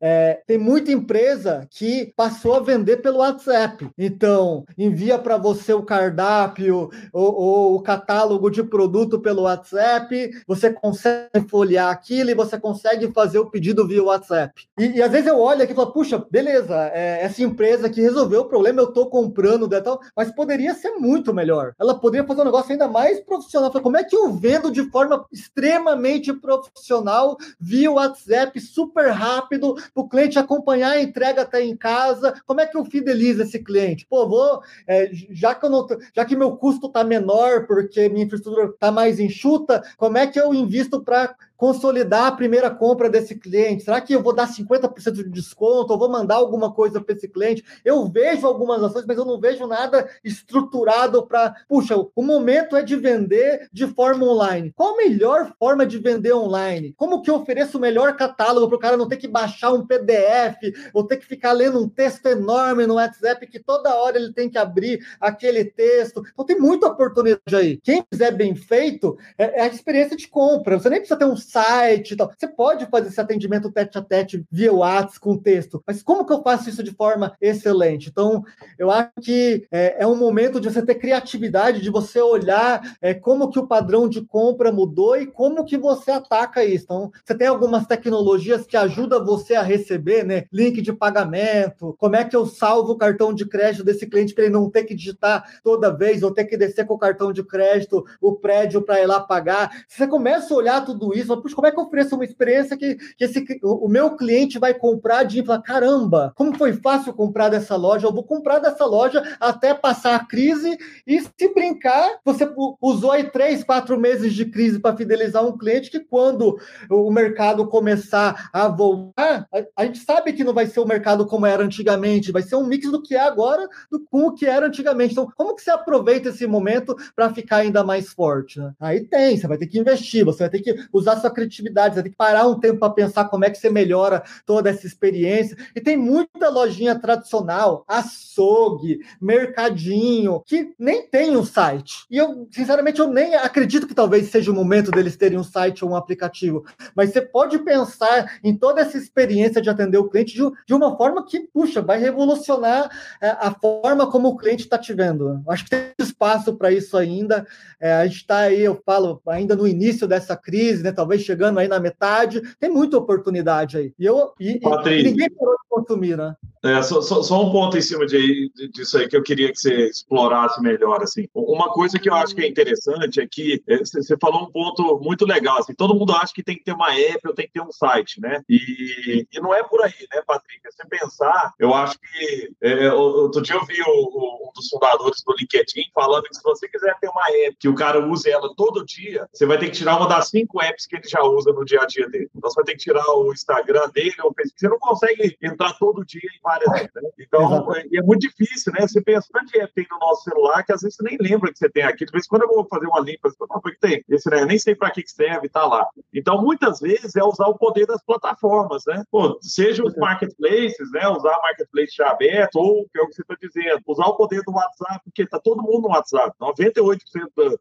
é, tem muita empresa que passou a vender pelo WhatsApp. Então, envia para você o cardápio ou, ou, o catálogo de produto pelo WhatsApp, você consegue folhear aquilo e você consegue fazer o pedido via WhatsApp. E, e às vezes eu olho aqui e falo, puxa, beleza, é, essa empresa que resolveu o problema, eu estou comprando, tal, mas poderia ser muito melhor. Ela poderia fazer um negócio ainda mais profissional. Falo, como é que eu vendo de forma extremamente profissional via WhatsApp, super rápido, para o cliente acompanhar a entrega até em casa? Como é que eu fidelizo esse cliente? Pô, vou, é, já que eu não, já que meu custo está menor porque minha infraestrutura está mais enxuta, como é que eu invisto para consolidar a primeira compra desse cliente? Será que eu vou dar 50% de desconto? Ou vou mandar alguma coisa para esse cliente? Eu vejo algumas ações, mas eu não vejo nada estruturado para. Puxa, o momento é de vender de forma online. Qual a melhor forma de vender online? Como que eu ofereço o melhor catálogo para o cara não ter que baixar um PDF ou ter que ficar lendo um texto enorme no WhatsApp que toda hora ele tem que abrir aquele texto? Então tem muita oportunidade aí. Quem fizer bem feito é, é a experiência de compra. Você nem precisa ter um site e tal. Você pode fazer esse atendimento tete a tete via WhatsApp com texto, mas como que eu faço isso de forma excelente? Então, eu acho que é, é um momento de você ter criatividade, de você olhar é, como que o padrão de compra mudou e como que você ataca isso. Então, você tem algumas tecnologias que ajudam você a receber, né? Link de pagamento, como é que eu salvo o cartão de crédito desse cliente para ele não ter que digitar toda vez ou ter que descer com o cartão de crédito o prédio para ir lá pagar. Você começa a olhar tudo isso, fala, puxa, como é que eu ofereço uma experiência que, que esse, o, o meu cliente vai comprar de falar, caramba, como foi fácil comprar dessa loja, eu vou comprar dessa loja até passar a crise e se brincar, você usou aí três, quatro meses de crise para fidelizar um cliente que quando o mercado começar a voltar, a, a, gente sabe que não vai ser o mercado como era antigamente, vai ser um mix do que é agora do, com o que era antigamente. Então, como que você aproveita esse momento para ficar ainda mais forte? Né? Aí tem, você vai ter que investir, você vai ter que usar sua criatividade, você tem que parar um tempo para pensar como é que você melhora toda essa experiência. E tem muita lojinha tradicional, açougue, mercadinho, que nem tem um site. E eu, sinceramente, eu nem acredito que talvez seja o momento deles terem um site ou um aplicativo. Mas você pode pensar em toda essa experiência de atender o cliente de, uma forma que, puxa, vai revolucionar é, a forma como o cliente está te vendo. Acho que tem espaço para isso ainda. É, a gente está aí, eu falo, ainda no início dessa crise, né? Talvez chegando aí na metade, tem muita oportunidade aí. E, eu, e, e ninguém parou de consumir, né? É, só, só, só, um ponto em cima de, disso aí que eu queria que você explorasse melhor. Assim. Uma coisa que eu acho que é interessante é que é, você falou um ponto muito legal. Assim, todo mundo acha que tem que ter uma app ou tem que ter um site, né? E, e não é por aí, né, Patrick? Se pensar, eu acho que. É, outro dia eu vi o, o, um dos fundadores do LinkedIn falando que se você quiser ter uma app que o cara use ela todo dia, você vai ter que tirar uma das cinco apps que ele já usa no dia a dia dele. Então você vai ter que tirar o Instagram dele ou o Facebook. Você não consegue entrar todo dia em várias. Né? Então, é, é, muito difícil, né? Você pensa, quanto de app tem no nosso celular que às vezes você nem lembra que você tem aqui. De vez em quando eu vou fazer uma limpa, você fala, que tem? Esse, né? Eu nem sei para que serve, tá lá. Então, muitas vezes é usar o poder das plataformas, né? Pô, seja os marketplaces, né? Usar marketplace já aberto, ou que é o que você está dizendo, usar o poder do WhatsApp, porque tá todo mundo no WhatsApp. 98%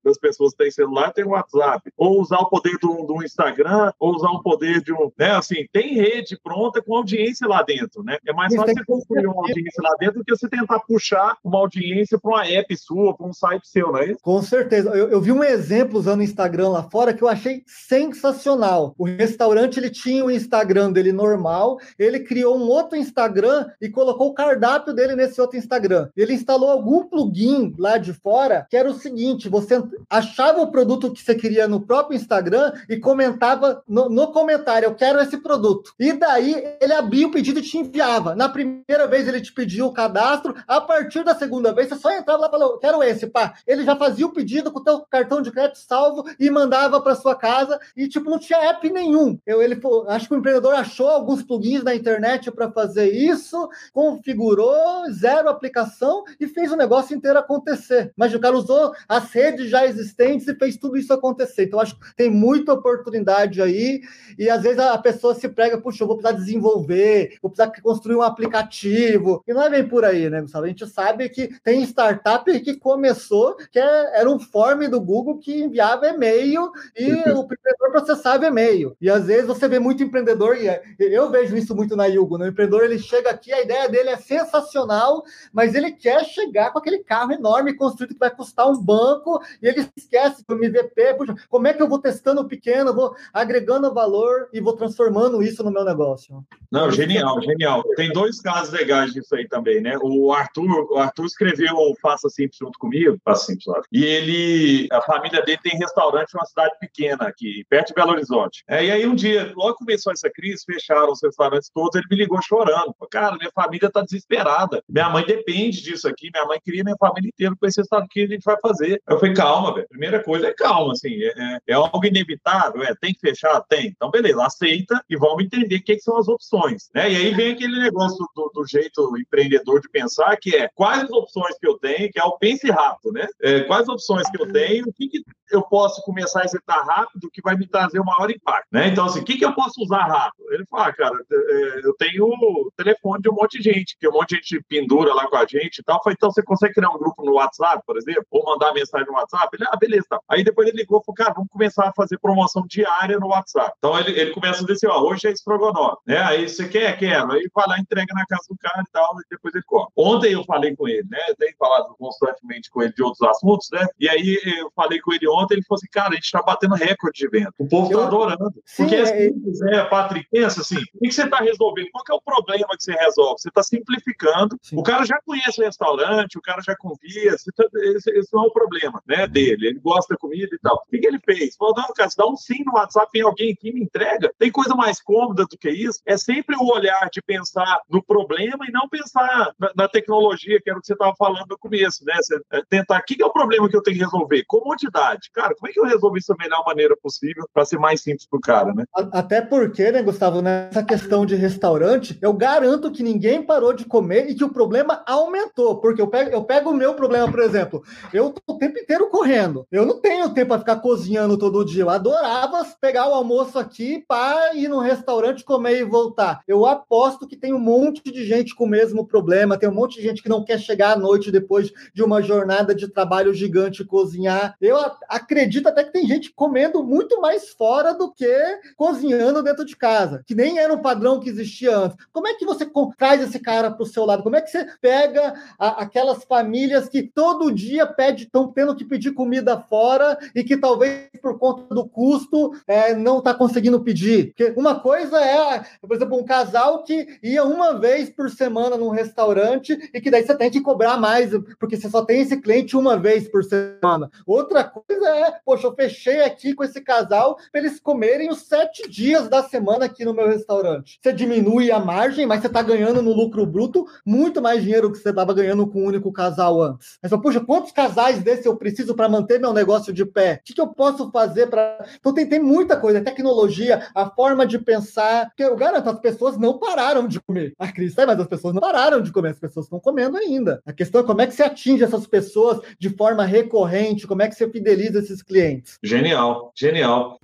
das pessoas que têm celular tem WhatsApp. Ou usar o poder do, do Instagram, ou usar o poder de um. Né? Assim, tem rede pronta com audiência lá dentro, né? É mais fácil você construir uma audiência lá dentro do que você tentar puxar uma audiência para uma app sua, para um site seu, não é isso? Com certeza. Eu, eu vi um exemplo usando o Instagram lá fora que eu achei sensacional. O restaurante ele tinha o Instagram dele normal, ele criou um outro Instagram e colocou o cardápio dele nesse outro Instagram. Ele instalou algum plugin lá de fora que era o seguinte: você achava o produto que você queria no próprio Instagram e comentava no, no comentário, eu quero esse produto. E daí ele abria o pedido e te enviava. Na primeira vez ele te pediu o cadastro, a partir da segunda vez você só entrava lá e falou, quero esse, pá. Ele já fazia o pedido com o teu cartão de crédito salvo e mandava para sua casa e tipo não tinha app nenhum. Eu ele acho que o empreendedor achou alguns plugins na internet para fazer isso, configurou, zero aplicação e fez o negócio inteiro acontecer. Mas o cara usou as redes já existentes e fez tudo isso acontecer. Então, acho que tem muita oportunidade aí, e às vezes a pessoa se prega, puxa, eu vou precisar desenvolver, vou precisar construir um aplicativo. E não é bem por aí, né, Gustavo? A gente sabe que tem startup que começou, que é, era um form do Google que enviava e-mail e o empreendedor processava e-mail. E às vezes você vê muito empreendedor, e é, eu vejo isso muito na Yugo, né? O empreendedor ele chega aqui, a ideia dele é sensacional, mas ele quer chegar com aquele carro enorme construído que vai custar um banco, e ele esquece do MVP, puxa, como é que eu vou testando pequeno, vou agregando valor e vou transformando isso no meu negócio. Não, genial, genial. Tem dois casos legais disso aí também, né? O Arthur, o Arthur escreveu o Faça Simples junto comigo, Faça Simples, e ele, a família dele tem restaurante em uma cidade pequena aqui, perto de Belo Horizonte. É, e aí um dia, logo começou essa crise, fecharam os restaurantes todos, ele me ligou chorando. Cara, minha família está desesperada. Minha mãe depende disso aqui, minha mãe queria minha família inteira com esse restaurante que a gente vai fazer. Eu falei, calma, velho. Primeira coisa é calma, assim, é, é, é algo inevitável, é, tem que fechar? Tem. Então, beleza, aceita e vamos entender o que, são as opções. Né? E aí vem aquele negócio do, do, jeito empreendedor de pensar, que é quais as opções que eu tenho, que é o pense rápido, né? É, quais opções que eu tenho, o que, que eu posso começar a executar rápido que vai me trazer o maior impacto, né? Então, assim, o que, que eu posso usar rápido? Ele fala, ah, cara, é, eu tenho telefone de um monte de gente, que um monte de gente pendura lá com a gente e tal. Falei, então você consegue criar um grupo no WhatsApp, por exemplo? Ou mandar mensagem no WhatsApp? Ele, ah, beleza. Tá. Aí depois ele ligou e falou, cara, vamos começar a fazer promoção diária no WhatsApp. Então ele, ele começa a dizer ó, hoje é estrogonofe, né? Aí você quer? Quero. Aí vai lá, entrega na casa do cara e tal, e depois ele come. Ontem eu falei com ele, né? Eu tenho falado constantemente com ele de outros assuntos, né? E aí eu falei com ele ontem, ele falou assim, cara, a gente tá batendo recorde de venda. O povo tá eu... adorando. Sim, Porque, é... assim, é, Patrick, pensa assim, o que você está resolvendo? Qual é o problema que você resolve? Você está simplificando. Sim. O cara já conhece o restaurante, o cara já confia. Tá, esse, esse, não é o problema né, dele. Ele gosta da comida e tal. O que, que ele fez? Falou, não, cara, se dá um sim no WhatsApp, tem alguém aqui me entrega. Tem coisa mais cômoda do que isso. É sempre o olhar de pensar no problema e não pensar na, na tecnologia, que era o que você estava falando no começo, né? Você, é, tentar, o que, que é o problema que eu tenho que resolver? Comodidade. Cara, como é que eu resolvo isso da melhor maneira possível para ser mais simples para o cara, né? Até porque, né, Gustavo, nessa questão de restaurante, eu garanto que ninguém parou de comer e que o problema aumentou. Porque eu pego, eu pego o meu problema, por exemplo, eu tô o tempo inteiro correndo. Eu não tenho tempo para ficar cozinhando todo dia. Eu adorava pegar o almoço aqui para ir no restaurante comer e voltar. Eu aposto que tem um monte de gente com o mesmo problema, tem um monte de gente que não quer chegar à noite depois de uma jornada de trabalho gigante cozinhar. Eu acredito até que tem gente comendo muito mais fora do que cozinhando dentro de casa, que nem era um padrão que existia antes. Como é que você traz esse cara para o seu lado? Como é que você pega a, aquelas famílias que todo dia estão tendo que pedir comida fora e que talvez por conta do custo é, não está conseguindo pedir? Porque uma coisa é, por exemplo, um casal que ia uma vez por semana num restaurante e que daí você tem que cobrar mais, porque você só tem esse cliente uma vez por semana. Outra coisa é, poxa, eu fechei aqui com esse casal para eles comerem os sete dias da semana aqui no meu restaurante. Você diminui a margem, mas você está ganhando no lucro bruto muito mais dinheiro que você estava ganhando com um único casal antes. Mas, puxa, quantos casais desse eu preciso para manter meu negócio de pé? O que, que eu posso fazer para. Então, tem, tem muita coisa, tecnologia, a forma de pensar. Porque eu garanto, as pessoas não pararam de comer. A crise sai, mas as pessoas não pararam de comer, as pessoas estão comendo ainda. A questão é como é que você atinge essas pessoas de forma recorrente, como é que você fideliza esses clientes. Genial, genial.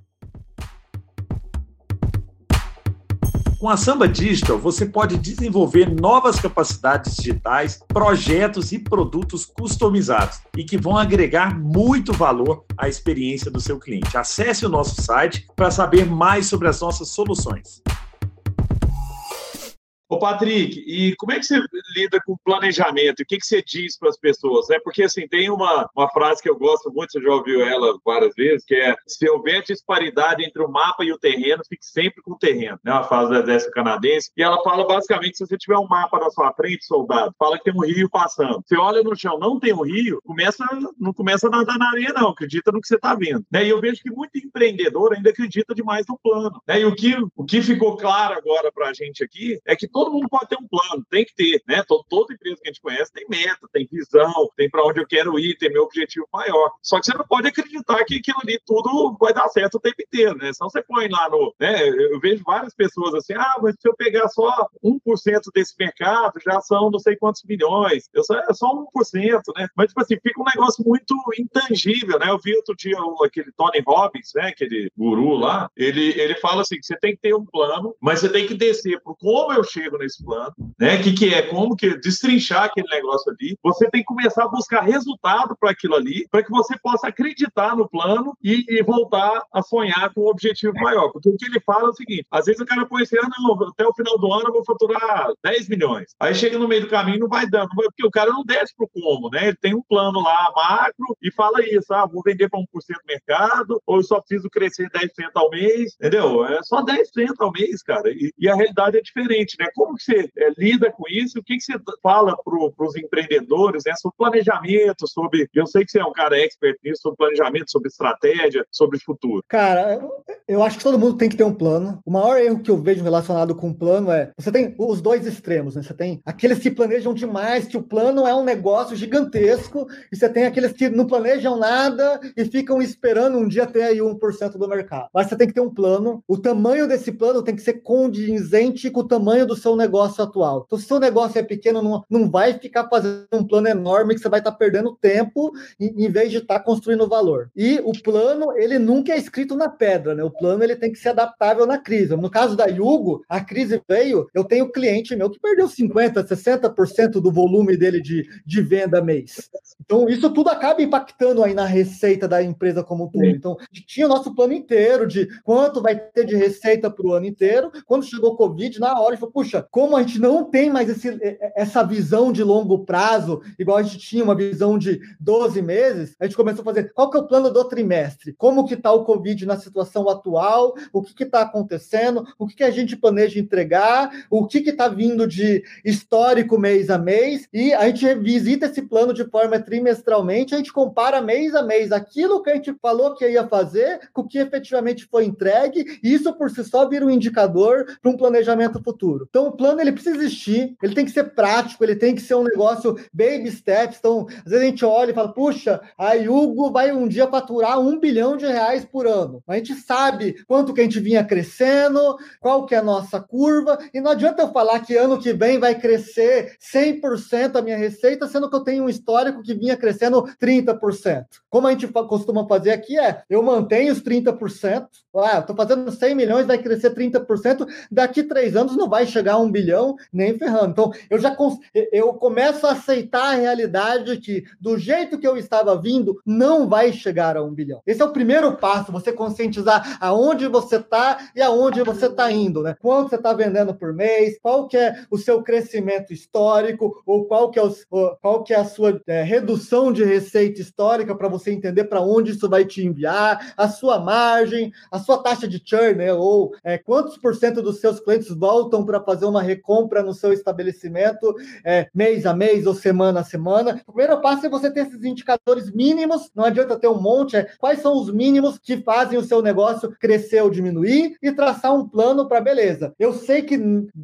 Com a Samba Digital, você pode desenvolver novas capacidades digitais, projetos e produtos customizados e que vão agregar muito valor à experiência do seu cliente. Acesse o nosso site para saber mais sobre as nossas soluções. Ô, Patrick, e como é que você lida com planejamento? O que, que você diz para as pessoas? É porque, assim, tem uma, uma frase que eu gosto muito, você já ouviu ela várias vezes, que é se houver disparidade entre o mapa e o terreno, fique sempre com o terreno. É uma frase do exército canadense. E ela fala, basicamente, se você tiver um mapa na sua frente, soldado, fala que tem um rio passando. Você olha no chão, não tem um rio, começa, não começa a nadar na areia, não. Acredita no que você está vendo. Né? E eu vejo que muito empreendedor ainda acredita demais no plano. Né? E o que, o que ficou claro agora para a gente aqui é que todo todo mundo pode ter um plano, tem que ter, né? Todo, toda empresa que a gente conhece tem meta, tem visão, tem para onde eu quero ir, tem meu objetivo maior. Só que você não pode acreditar que aquilo ali tudo vai dar certo o tempo inteiro, né? Senão você põe lá no. Né? Eu vejo várias pessoas assim, ah, mas se eu pegar só 1% desse mercado, já são não sei quantos milhões. Eu só, é só 1%, né? Mas, tipo assim, fica um negócio muito intangível, né? Eu vi outro dia aquele Tony Robbins, né? Aquele guru lá, ele, ele fala assim: que você tem que ter um plano, mas você tem que descer por como eu chego nesse plano, né? O que, que é? Como que destrinchar aquele negócio ali. Você tem que começar a buscar resultado para aquilo ali, para que você possa acreditar no plano e, e, voltar a sonhar com um objetivo maior. Porque o que ele fala é o seguinte: às vezes o cara põe assim, ah, não, até o final do ano eu vou faturar 10 milhões. Aí chega no meio do caminho não vai dando, porque o cara não desce pro como, né? Ele tem um plano lá macro e fala isso, ah, vou vender para 1% do mercado, ou eu só preciso crescer 10% ao mês, entendeu? É só 10% ao mês, cara. E, e, a realidade é diferente, né? Como que você é, lida com isso? O que, que você fala para os empreendedores, né? Sobre planejamento, sobre. Eu sei que você é um cara expert nisso, sobre planejamento, sobre estratégia, sobre futuro. Cara, eu acho que todo mundo tem que ter um plano. O maior erro que eu vejo relacionado com o plano é você tem os dois extremos, né? Você tem aqueles que planejam demais, que o plano é um negócio gigantesco, e você tem aqueles que não planejam nada e ficam esperando um dia ter aí 1% do mercado. Mas você tem que ter um plano. O tamanho desse plano tem que ser condizente com o tamanho do seu negócio atual. Então, se o seu negócio é pequeno, não, não vai ficar fazendo um plano enorme que você vai estar perdendo tempo em, em vez de estar construindo valor. E o plano, ele nunca é escrito na pedra, né? O plano ele tem que ser adaptável na crise. No caso da Yugo, a crise veio, eu tenho cliente meu que perdeu 50%, 60% do volume dele de, de venda mês. Então, isso tudo acaba impactando aí na receita da empresa como um todo. Então, tinha o nosso plano inteiro de quanto vai ter de receita para o ano inteiro. Quando chegou o Covid, na hora, gente falou, puxa, como a gente não tem mais esse, essa visão de longo prazo, igual a gente tinha uma visão de 12 meses, a gente começou a fazer qual que é o plano do trimestre? Como que está o Covid na situação atual? O que está acontecendo? O que, que a gente planeja entregar? O que está vindo de histórico mês a mês? E a gente revisita esse plano de forma trimestralmente, a gente compara mês a mês aquilo que a gente falou que ia fazer com o que efetivamente foi entregue, e isso por si só vira um indicador para um planejamento futuro. Então, o plano ele precisa existir, ele tem que ser prático, ele tem que ser um negócio baby steps. Então, às vezes a gente olha e fala, puxa, a Hugo vai um dia faturar um bilhão de reais por ano. A gente sabe quanto que a gente vinha crescendo, qual que é a nossa curva, e não adianta eu falar que ano que vem vai crescer 100% a minha receita, sendo que eu tenho um histórico que vinha crescendo 30%. Como a gente costuma fazer aqui é, eu mantenho os 30%, ah, estou fazendo 100 milhões, vai crescer 30%, daqui três anos não vai chegar um bilhão nem ferrando. Então, eu já eu começo a aceitar a realidade que, do jeito que eu estava vindo, não vai chegar a um bilhão. Esse é o primeiro passo, você conscientizar aonde você está e aonde você está indo, né? Quanto você está vendendo por mês, qual que é o seu crescimento histórico, ou qual que é, o, qual que é a sua é, redução de receita histórica para você entender para onde isso vai te enviar, a sua margem, a sua taxa de churn, né? ou é, quantos por cento dos seus clientes voltam para fazer uma recompra no seu estabelecimento é, mês a mês ou semana a semana. O primeiro passo é você ter esses indicadores mínimos, não adianta ter um monte, é quais são os mínimos que fazem o seu negócio crescer ou diminuir e traçar um plano para beleza. Eu sei que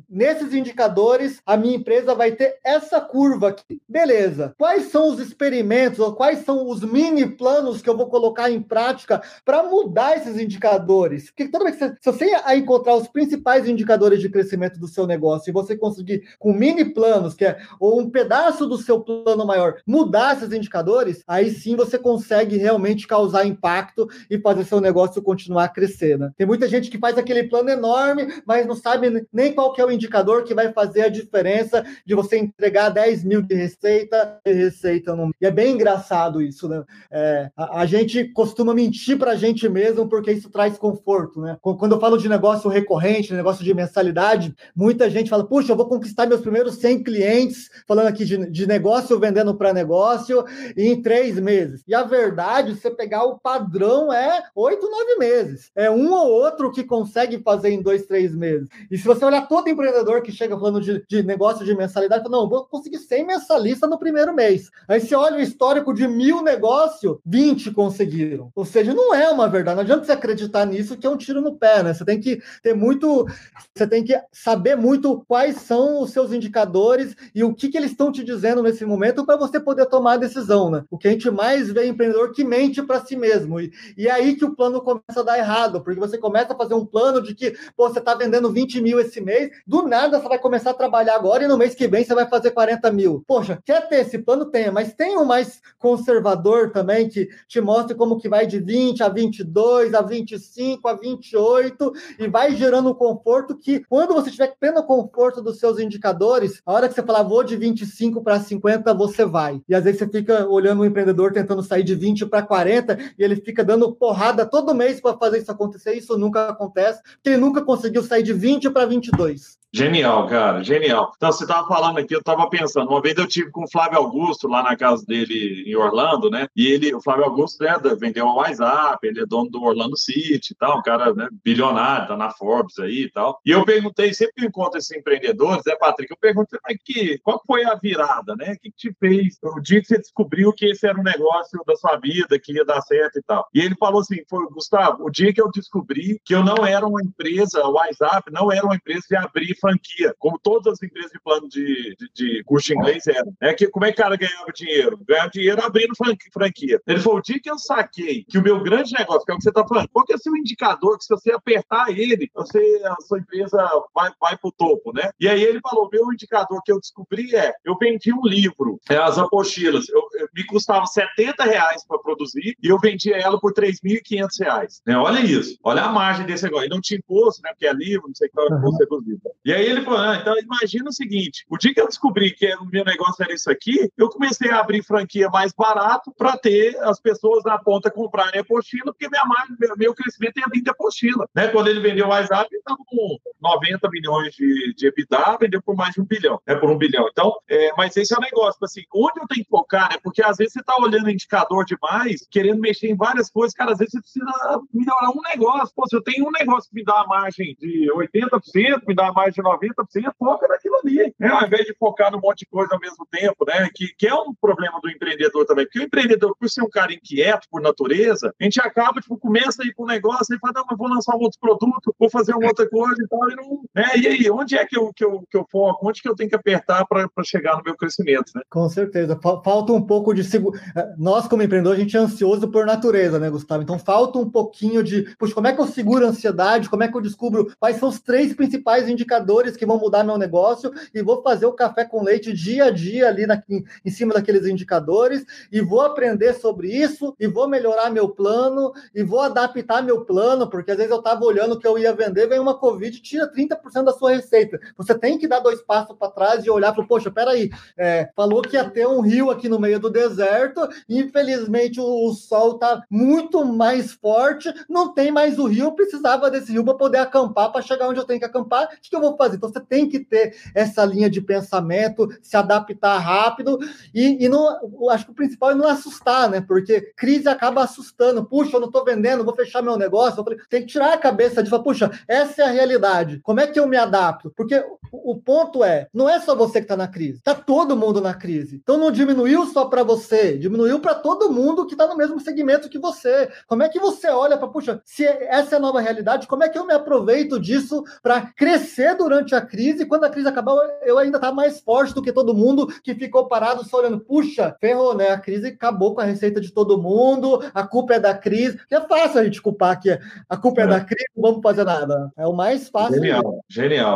nesses indicadores a minha empresa vai ter essa curva aqui. Beleza. Quais são os experimentos ou quais são os mini planos que eu vou colocar em prática para mudar esses indicadores? Porque toda vez que você, se você encontrar os principais indicadores de crescimento do seu negócio e você conseguir com mini planos, que é ou um pedaço do seu plano maior, mudar esses indicadores, aí sim você consegue realmente causar impacto e fazer seu negócio continuar a crescer, né? Tem muita gente que faz aquele plano enorme, mas não sabe nem qual que é o indicador que vai fazer a diferença de você entregar 10 mil de receita e receita no... E é bem engraçado isso, né? É, a, a, gente costuma mentir para a gente mesmo porque isso traz conforto, né? Quando eu falo de negócio recorrente, negócio de mensalidade, muita gente fala, puxa, eu vou conquistar meus primeiros 100 clientes, falando aqui de, de negócio vendendo para negócio, em três meses. E a verdade, você pegar o padrão, é oito, nove meses. É um ou outro que consegue fazer em dois, três meses. E se você olhar todo empreendedor que chega falando de, de negócio de mensalidade, fala, não, vou conseguir 100 mensalistas no primeiro mês. Aí você olha o histórico de mil negócios, 20 conseguiram. Ou seja, não é uma verdade. Não adianta você acreditar nisso que é um tiro no pé, né? Você tem que ter muito, você tem que saber muito quais são os seus indicadores e o que, que eles estão te dizendo nesse momento para você poder tomar a decisão, né? O que a gente mais vê empreendedor que mente para si mesmo. E, e é aí que o plano começa a dar errado, porque você começa a fazer um plano de que pô, você está vendendo 20 mil esse mês, do nada você vai começar a trabalhar agora e no mês que vem você vai fazer 40 mil. Poxa, quer ter esse plano? Tenha, mas tem um mais conservador também que te mostra como que vai de 20 a 22, a 25, a 28 e vai gerando um conforto que quando você tiver conforto dos seus indicadores, a hora que você falar vou de 25 para 50, você vai. E às vezes você fica olhando um empreendedor tentando sair de 20 para 40 e ele fica dando porrada todo mês para fazer isso acontecer. Isso nunca acontece, porque ele nunca conseguiu sair de 20 para 22. Genial, cara, genial. Então, você estava falando aqui, eu estava pensando, uma vez eu tive com o Flávio Augusto lá na casa dele em Orlando, né? E ele, o Flávio Augusto, né, vendeu uma WhatsApp, ele é dono do Orlando City e tal, um cara né, bilionário, tá na Forbes aí e tal. E eu perguntei, sempre encontro esses empreendedores, né, Patrick? Eu perguntei, mas que, qual foi a virada, né? O que, te fez? O dia que você descobriu que esse era um negócio da sua vida, que ia dar certo e tal. E ele falou assim: foi, Gustavo, o dia que eu descobri que eu não era uma empresa, o WhatsApp não era uma empresa de abrir franquia, como todas as empresas de plano de, de, de curso inglês eram. É que, como é que o cara ganhava dinheiro? Ganhava dinheiro abrindo franquia. Ele falou: o dia que eu saquei que o meu grande negócio, que é o que você está falando, qual que é o seu indicador que se você apertar ele, você, a sua empresa vai, vai para o topo, né? E aí ele falou: meu indicador que eu descobri é: eu vendi um livro, é, as apostilas, eu, eu, me custava 70 reais para produzir e eu vendia ela por 3.500 reais. Né? Olha isso, olha a margem desse negócio. E não tinha imposto, né? Porque é livro, não sei qual é o imposto reduzido. E aí ele falou: ah, então imagina o seguinte: o dia que eu descobri que o meu negócio era isso aqui, eu comecei a abrir franquia mais barato para ter as pessoas na ponta comprarem apostila, porque minha margem, meu, meu crescimento ia vir de apostila. Né? Quando ele vendeu o WhatsApp, ele estava com 90 milhões de, de EBITDA, vendeu por mais de um bilhão, né? por um bilhão. Então, é, mas esse é o negócio, tipo assim, onde eu tenho que focar, né? Porque às vezes você está olhando indicador demais, querendo mexer em várias coisas, cara, às vezes você precisa melhorar um negócio. Pô, se eu tenho um negócio que me dá uma margem de 80%, me dá uma margem de 90%, foca naquilo ali, né? Ao invés de focar num monte de coisa ao mesmo tempo, né? Que, que é um problema do empreendedor também, porque o empreendedor, por ser um cara inquieto por natureza, a gente acaba, tipo, começa a ir um negócio e fala, não, mas vou lançar um outro produto, vou fazer uma outra coisa e tal, e não... Né? E aí, onde é que eu, que eu, que eu foco? Onde que eu tenho que apertar para chegar no meu crescimento, né? Com certeza. Falta um pouco de seguro. Eh, nós, como empreendedor, a gente é ansioso por natureza, né, Gustavo? Então falta um pouquinho de, puxa, como é que eu seguro a ansiedade? Como é que eu descubro quais são os três principais indicadores que vão mudar meu negócio? E vou fazer o café com leite dia a dia ali na, em, cima daqueles indicadores e vou aprender sobre isso e vou melhorar meu plano e vou adaptar meu plano, porque às vezes eu estava olhando o que eu ia vender, vem uma Covid tira 30% da sua receita. Você tem que dar dois passos para trás e olhar para, poxa, peraí, é, falou que ia ter um rio aqui no meio do deserto, infelizmente o, o sol está muito mais forte, não tem mais o rio, precisava desse rio para poder acampar, para chegar onde eu tenho que acampar, o que eu vou fazer? Então você tem que ter essa linha de pensamento, se adaptar rápido e, e não, acho que o principal é não assustar, né? Porque crise acaba assustando. Puxa, eu não estou vendendo, vou fechar meu negócio. Tem que tirar a cabeça de falar, puxa, essa é a realidade. Como é que eu me adapto? Porque o, ponto é, não é só você que está na crise, está todo mundo na crise. Então não diminuiu só para você, diminuiu para todo mundo que está no mesmo segmento que você. Como é que você olha para, puxa, se essa é a nova realidade, como é que eu me aproveito disso para crescer durante a crise? Quando a crise acabar, eu ainda tá mais forte do que todo mundo que ficou parado só olhando, puxa, ferrou, né? A crise acabou com a receita de todo mundo, a culpa é da crise. É fácil a gente culpar que a culpa é, é da crise, não vamos fazer nada. É o mais fácil. Genial, mesmo.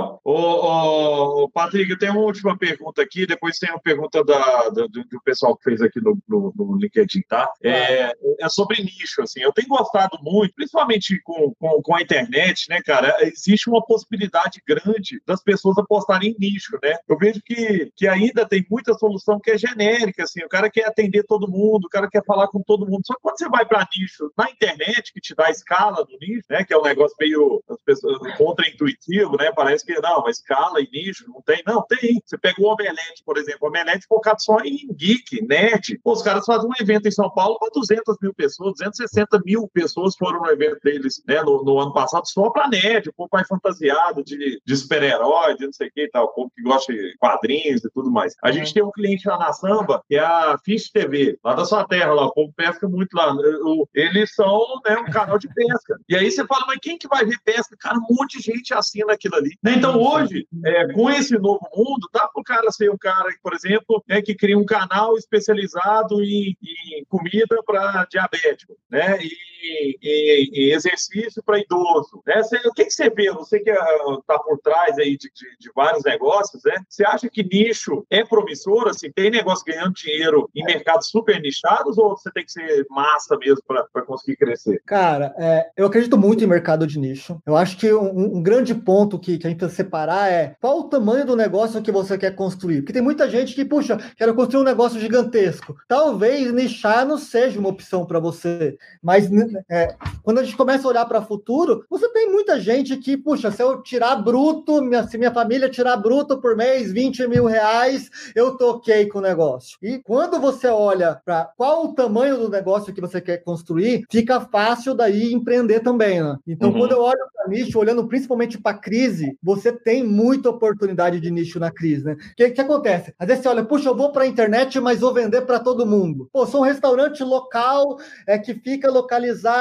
Genial. Ô, ô, Patrick, eu tenho uma última pergunta aqui, depois tem uma pergunta da, do, do pessoal que fez aqui no, no, no LinkedIn, tá? É, é, sobre nicho, assim. Eu tenho gostado muito, principalmente com, com, com, a internet, né, cara? Existe uma possibilidade grande das pessoas apostarem em nicho, né? Eu vejo que, que ainda tem muita solução que é genérica, assim. O cara quer atender todo mundo, o cara quer falar com todo mundo. Só que quando você vai para nicho na internet, que te dá a escala do nicho, né? Que é um negócio meio as pessoas, contra-intuitivo, né? Parece que não, a escala e nicho não tem. Não, tem. Você pega o Omelete, por exemplo. O Omelete focado só em geek, nerd. Pô, os caras fazem um evento em São Paulo para 200 mil pessoas, 260 mil pessoas foram no evento deles né, no, no ano passado só para nerd, o povo vai fantasiado de, de super-herói, de não sei o que e tal, o povo que gosta de quadrinhos e tudo mais. A gente tem um cliente lá na Samba, que é a Fish TV, lá da sua terra, lá, o povo pesca muito lá. Eles são né, um canal de pesca. E aí você fala, mas quem que vai ver pesca? Cara, um monte de gente assina aquilo ali. Né? Então, hoje, é, com esse novo mundo, dá para o cara ser um cara, por exemplo, né, que cria um canal especializado em, em comida para diabético, né? E, e, e exercício para idoso. Né? Você, o que, que você vê? Você que está por trás aí de, de, de, vários negócios, né? Você acha que nicho é promissor? Assim, tem negócio ganhando dinheiro em mercados super nichados ou você tem que ser massa mesmo para conseguir crescer? Cara, é, eu acredito muito em mercado de nicho. Eu acho que um, um grande ponto que, que, a gente precisa separar é qual o tamanho do negócio que você quer construir. Porque tem muita gente que, puxa, quero construir um negócio gigantesco. Talvez nichar não seja uma opção para você. Mas é, quando a gente começa a olhar para o futuro, você tem muita gente que, puxa, se eu tirar bruto, minha, se minha família tirar bruto por mês 20 mil reais, eu toquei com o negócio. E quando você olha para qual o tamanho do negócio que você quer construir, fica fácil daí empreender também, né? Então, uhum. quando eu olho para nicho, olhando principalmente para crise, você tem muita oportunidade de nicho na crise, né? O que, que acontece? Às vezes você olha, puxa, eu vou para a internet, mas vou vender para todo mundo. Pô, sou um restaurante local é, que fica localizado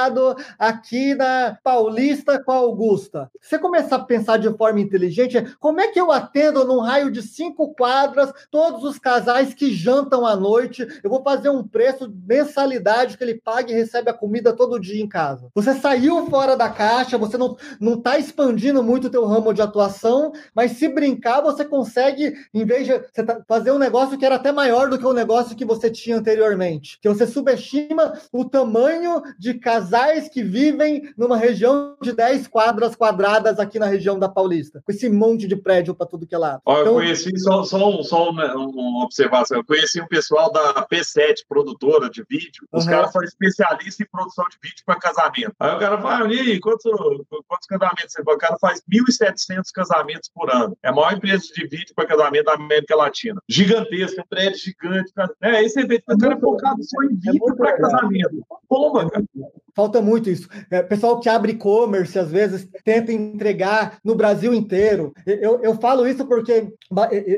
aqui na Paulista com a Augusta. Você começar a pensar de forma inteligente, como é que eu atendo num raio de cinco quadras todos os casais que jantam à noite? Eu vou fazer um preço, mensalidade que ele paga e recebe a comida todo dia em casa. Você saiu fora da caixa, você não não está expandindo muito o teu ramo de atuação, mas se brincar, você consegue, em vez de tá, fazer um negócio que era até maior do que o negócio que você tinha anteriormente. Que você subestima o tamanho de casais que vivem numa região de 10 quadras quadradas aqui na região da Paulista, com esse monte de prédio para tudo que é lado. Então, eu conheci só, só, só uma, uma, observação. Eu conheci um pessoal da P7, produtora de vídeo. Os uhum. caras são especialistas em produção de vídeo para casamento. Aí o cara fala, e aí, quanto, quantos casamentos você O cara faz 1.700 casamentos por ano. É a maior empresa de vídeo para casamento da América Latina. Gigantesca, um prédio gigante. É, vê que o cara é focado só em vídeo é para casamento. Bomba, cara. Falta muito isso. É, pessoal que abre e-commerce, às vezes, tenta entregar no Brasil inteiro. Eu, eu falo isso porque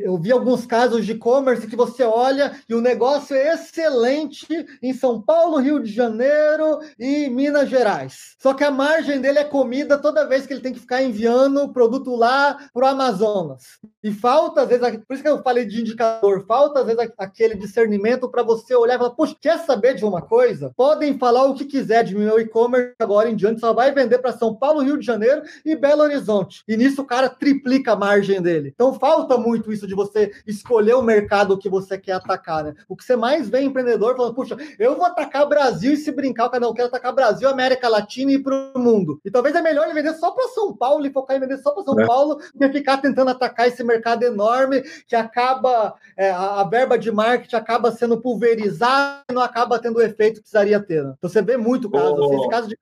eu vi alguns casos de e-commerce que você olha e o negócio é excelente em São Paulo, Rio de Janeiro e Minas Gerais. Só que a margem dele é comida toda vez que ele tem que ficar enviando produto lá para o Amazonas. E falta, às vezes, por isso que eu falei de indicador, falta, às vezes, aquele discernimento para você olhar e falar, poxa, quer saber de uma coisa? Podem falar o que quiser de meu e-commerce agora em diante, só vai vender para São Paulo, Rio de Janeiro e Belo Horizonte. E nisso o cara triplica a margem dele. Então falta muito isso de você escolher o mercado que você quer atacar, né? O que você mais vê empreendedor falando, puxa, eu vou atacar Brasil e se brincar, o cara não quer atacar Brasil, América Latina e para o mundo. E talvez é melhor ele vender só para São Paulo e focar em vender só para São é. Paulo do que ficar tentando atacar esse mercado enorme que acaba, é, a, a, verba de marketing acaba sendo pulverizada e não acaba tendo o efeito que precisaria ter. Né? Então você vê muito caso, esse caso de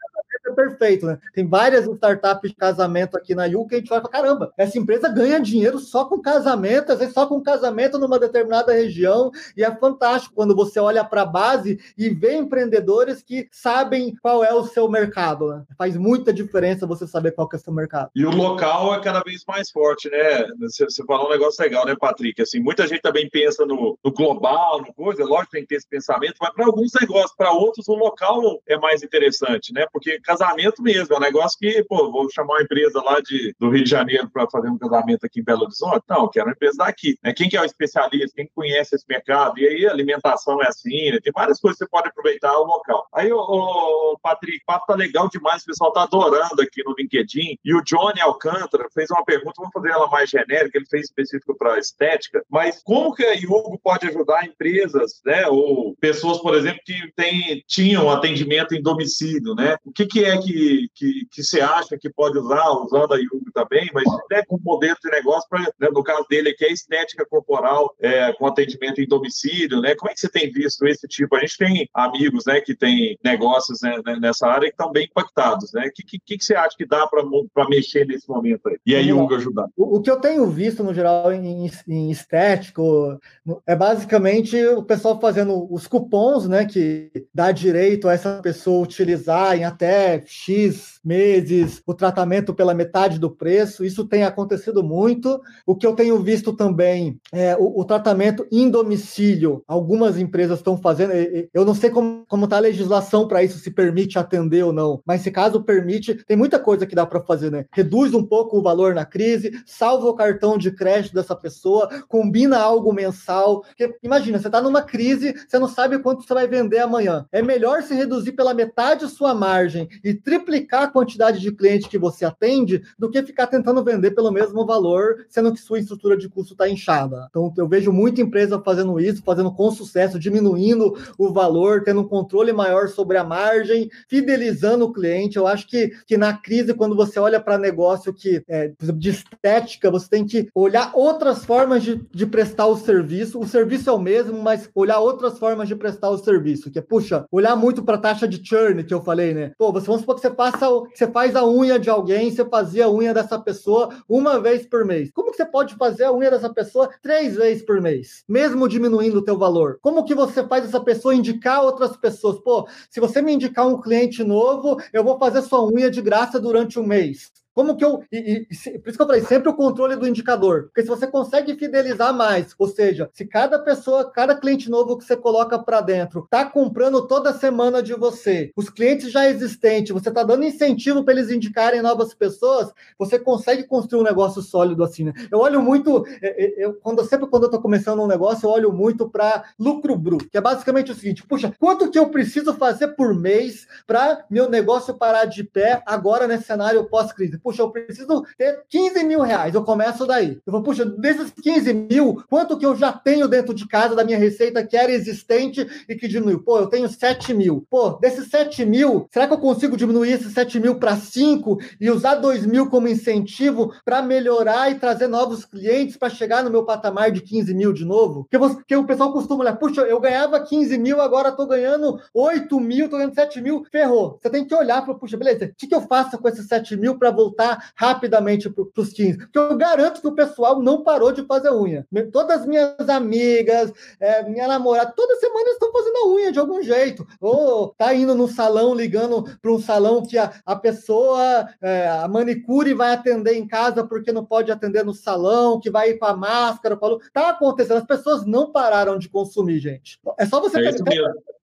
perfeito, né? Tem várias startups de casamento aqui na U que a gente vai para caramba, essa empresa ganha dinheiro só com casamento, às vezes só com casamento numa determinada região, e é fantástico quando você olha para a base e vê empreendedores que sabem qual é o seu mercado, né? Faz muita diferença você saber qual é o seu mercado. E o local é cada vez mais forte, né? Você, você falou um negócio legal, né, Patrick? Assim, muita gente também pensa no, no global, no coisa, lógico tem que ter esse pensamento, mas para alguns negócios, para outros, o local é mais interessante, né? Porque casamento mesmo. É um negócio que, pô, vou chamar uma empresa lá de, do Rio de Janeiro para fazer um casamento aqui em Belo Horizonte. Não, quero uma empresa daqui. Né? Quem que é o especialista? Quem conhece esse mercado? E aí, alimentação é assim, né? tem várias coisas que você pode aproveitar o local. Aí, o Patrick, o papo tá legal demais, o pessoal tá adorando aqui no LinkedIn. E o Johnny Alcântara fez uma pergunta, vamos fazer ela mais genérica, ele fez específico para estética, mas como que a Hugo pode ajudar empresas, né, ou pessoas, por exemplo, que tem, tinham atendimento em domicílio, né? O que, que é que, que, que você acha que pode usar, usando a Yugo também, mas até com modelo de negócio, pra, né, no caso dele aqui, é estética corporal, é, com atendimento em domicílio, né? Como é que você tem visto esse tipo? A gente tem amigos, né, que tem negócios né, né nessa área que estão bem impactados, né? O que, que, que você acha que dá para mexer nesse momento aí? E a Yugo ajudar? O, o, que eu tenho visto, no geral, em, em estético, é basicamente o pessoal fazendo os cupons, né, que dá direito a essa pessoa utilizar em até X meses, o tratamento pela metade do preço. Isso tem acontecido muito. O que eu tenho visto também é o, o tratamento em domicílio. Algumas empresas estão fazendo. Eu não sei como está a legislação para isso, se permite atender ou não, mas se caso permite, tem muita coisa que dá para fazer, né? Reduz um pouco o valor na crise, salva o cartão de crédito dessa pessoa, combina algo mensal. Porque, imagina, você está numa crise, você não sabe quanto você vai vender amanhã. É melhor se reduzir pela metade sua margem e triplicar a quantidade de clientes que você atende do que ficar tentando vender pelo mesmo valor, sendo que sua estrutura de custo está inchada. Então, eu vejo muita empresa fazendo isso, fazendo com sucesso, diminuindo o valor, tendo um controle maior sobre a margem, fidelizando o cliente. Eu acho que, que na crise, quando você olha para negócio que, é, por exemplo, de estética, você tem que olhar outras formas de, de prestar o serviço. O serviço é o mesmo, mas olhar outras formas de prestar o serviço, que é, puxa, olhar muito para a taxa de churn que eu falei, né? Pô, você, vamos supor que você, passa, você faz a unha de alguém, você fazia a unha dessa pessoa uma vez por mês. Como que você pode fazer a unha dessa pessoa três vezes por mês, mesmo diminuindo o teu valor? Como que você faz essa pessoa indicar outras pessoas? Pô, se você me indicar um cliente novo, eu vou fazer sua unha de graça durante um mês. Como que eu. E, e, por isso que eu falei, sempre o controle do indicador. Porque se você consegue fidelizar mais, ou seja, se cada pessoa, cada cliente novo que você coloca para dentro está comprando toda semana de você, os clientes já existentes, você está dando incentivo para eles indicarem novas pessoas, você consegue construir um negócio sólido assim, né? Eu olho muito, é, é, eu, quando, sempre quando eu estou começando um negócio, eu olho muito para lucro bruto, que é basicamente o seguinte: puxa, quanto que eu preciso fazer por mês para meu negócio parar de pé agora nesse cenário pós-crise? Puxa, eu preciso ter 15 mil reais, eu começo daí. Eu vou, puxa, desses 15 mil, quanto que eu já tenho dentro de casa da minha receita que era existente e que diminuiu? Pô, eu tenho 7 mil. Pô, desses 7 mil, será que eu consigo diminuir esses 7 mil para 5 e usar 2 mil como incentivo para melhorar e trazer novos clientes para chegar no meu patamar de 15 mil de novo? Porque, você, porque o pessoal costuma olhar, puxa, eu ganhava 15 mil, agora estou ganhando 8 mil, estou ganhando 7 mil, ferrou. Você tem que olhar para, puxa, beleza, o que, que eu faço com esses 7 mil para voltar voltar rapidamente para os 15. Porque eu garanto que o pessoal não parou de fazer unha. Todas as minhas amigas, é, minha namorada, toda semana estão fazendo a unha de algum jeito. Ou tá indo no salão, ligando para um salão que a, a pessoa, é, a manicure vai atender em casa porque não pode atender no salão, que vai ir com a máscara. Falou. Tá acontecendo, as pessoas não pararam de consumir, gente. É só você é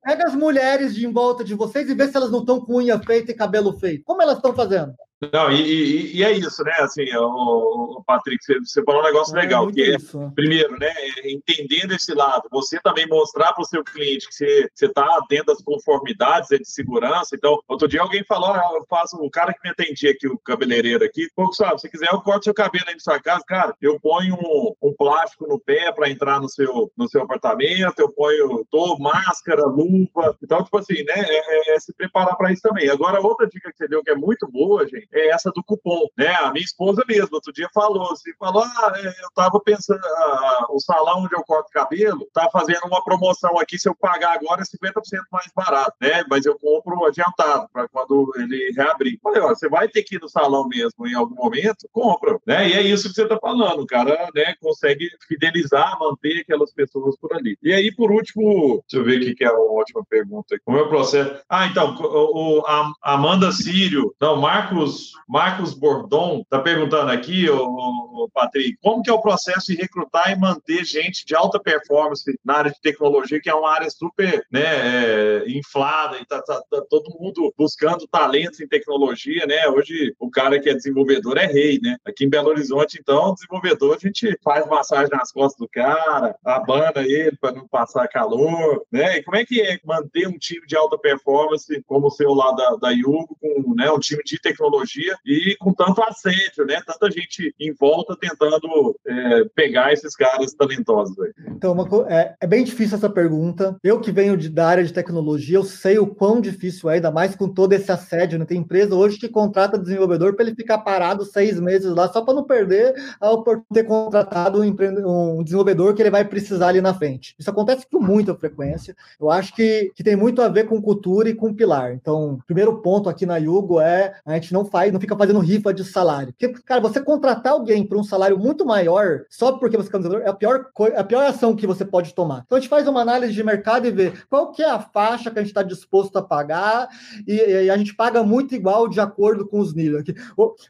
pega as mulheres de em volta de vocês e vê se elas não estão com unha feita e cabelo feito. Como elas estão fazendo? Não, e, e, e, é isso, né? Assim, o, Patrick, você, você, falou um negócio é, legal, que é, primeiro, né, entendendo esse lado, você também mostrar para o seu cliente que você está dentro das conformidades de segurança. Então, outro dia alguém falou, ah, eu faço, o cara que me atendia aqui, o cabeleireiro aqui, pouco sabe, se quiser eu corto seu cabelo aí na sua casa, cara, eu ponho um, um plástico no pé para entrar no seu, no seu apartamento, eu ponho tô, máscara, luva. Então, tipo assim, né, é, é, é se preparar para isso também. Agora, outra dica que você deu que é muito boa, gente, é essa do cupom, né? A minha esposa mesmo, outro dia falou, assim, falou, ah, é, eu tava pensando, ah, o salão onde eu corto cabelo tá fazendo uma promoção aqui, se eu pagar agora é 50% mais barato, né? Mas eu compro adiantado, para quando ele reabrir. Falei, ó, você vai ter que ir no salão mesmo em algum momento, compra, né? E é isso que você tá falando, o cara, né, consegue fidelizar, manter aquelas pessoas por ali. E aí, por último, deixa eu ver o que é a ótima pergunta. Como é o processo? Ah, então, o, a Amanda Sírio, não, Marcos Marcos, Bordon está perguntando aqui, o, Patrick, como que é o processo de recrutar e manter gente de alta performance na área de tecnologia, que é uma área super né, é, inflada e está tá, tá todo mundo buscando talentos em tecnologia, né? Hoje o cara que é desenvolvedor é rei, né? Aqui em Belo Horizonte, então, desenvolvedor, a gente faz massagem nas costas do cara, abana ele para não passar calor, né? E como é que é manter um time de alta performance como o seu lá da, da Yugo, com né, um time de tecnologia e com tanto assédio, né? Tanta gente em volta tentando é, pegar esses caras talentosos. Aí. Então, uma, é, é, bem difícil essa pergunta. Eu que venho de, da área de tecnologia, eu sei o quão difícil é, ainda mais com todo esse assédio. Né? Tem empresa hoje que contrata desenvolvedor para ele ficar parado seis meses lá só para não perder a oportunidade de ter contratado um, um, desenvolvedor que ele vai precisar ali na frente. Isso acontece com muita frequência. Eu acho que, que tem muito a ver com cultura e com pilar. Então, primeiro ponto aqui na Yugo é a gente não faz não fica fazendo rifa de salário. Porque, cara, você contratar alguém por um salário muito maior, só porque você é candidato, é a pior, a pior ação que você pode tomar. Então a gente faz uma análise de mercado e vê qual que é a faixa que a gente está disposto a pagar, e, e, a gente paga muito igual de acordo com os níveis.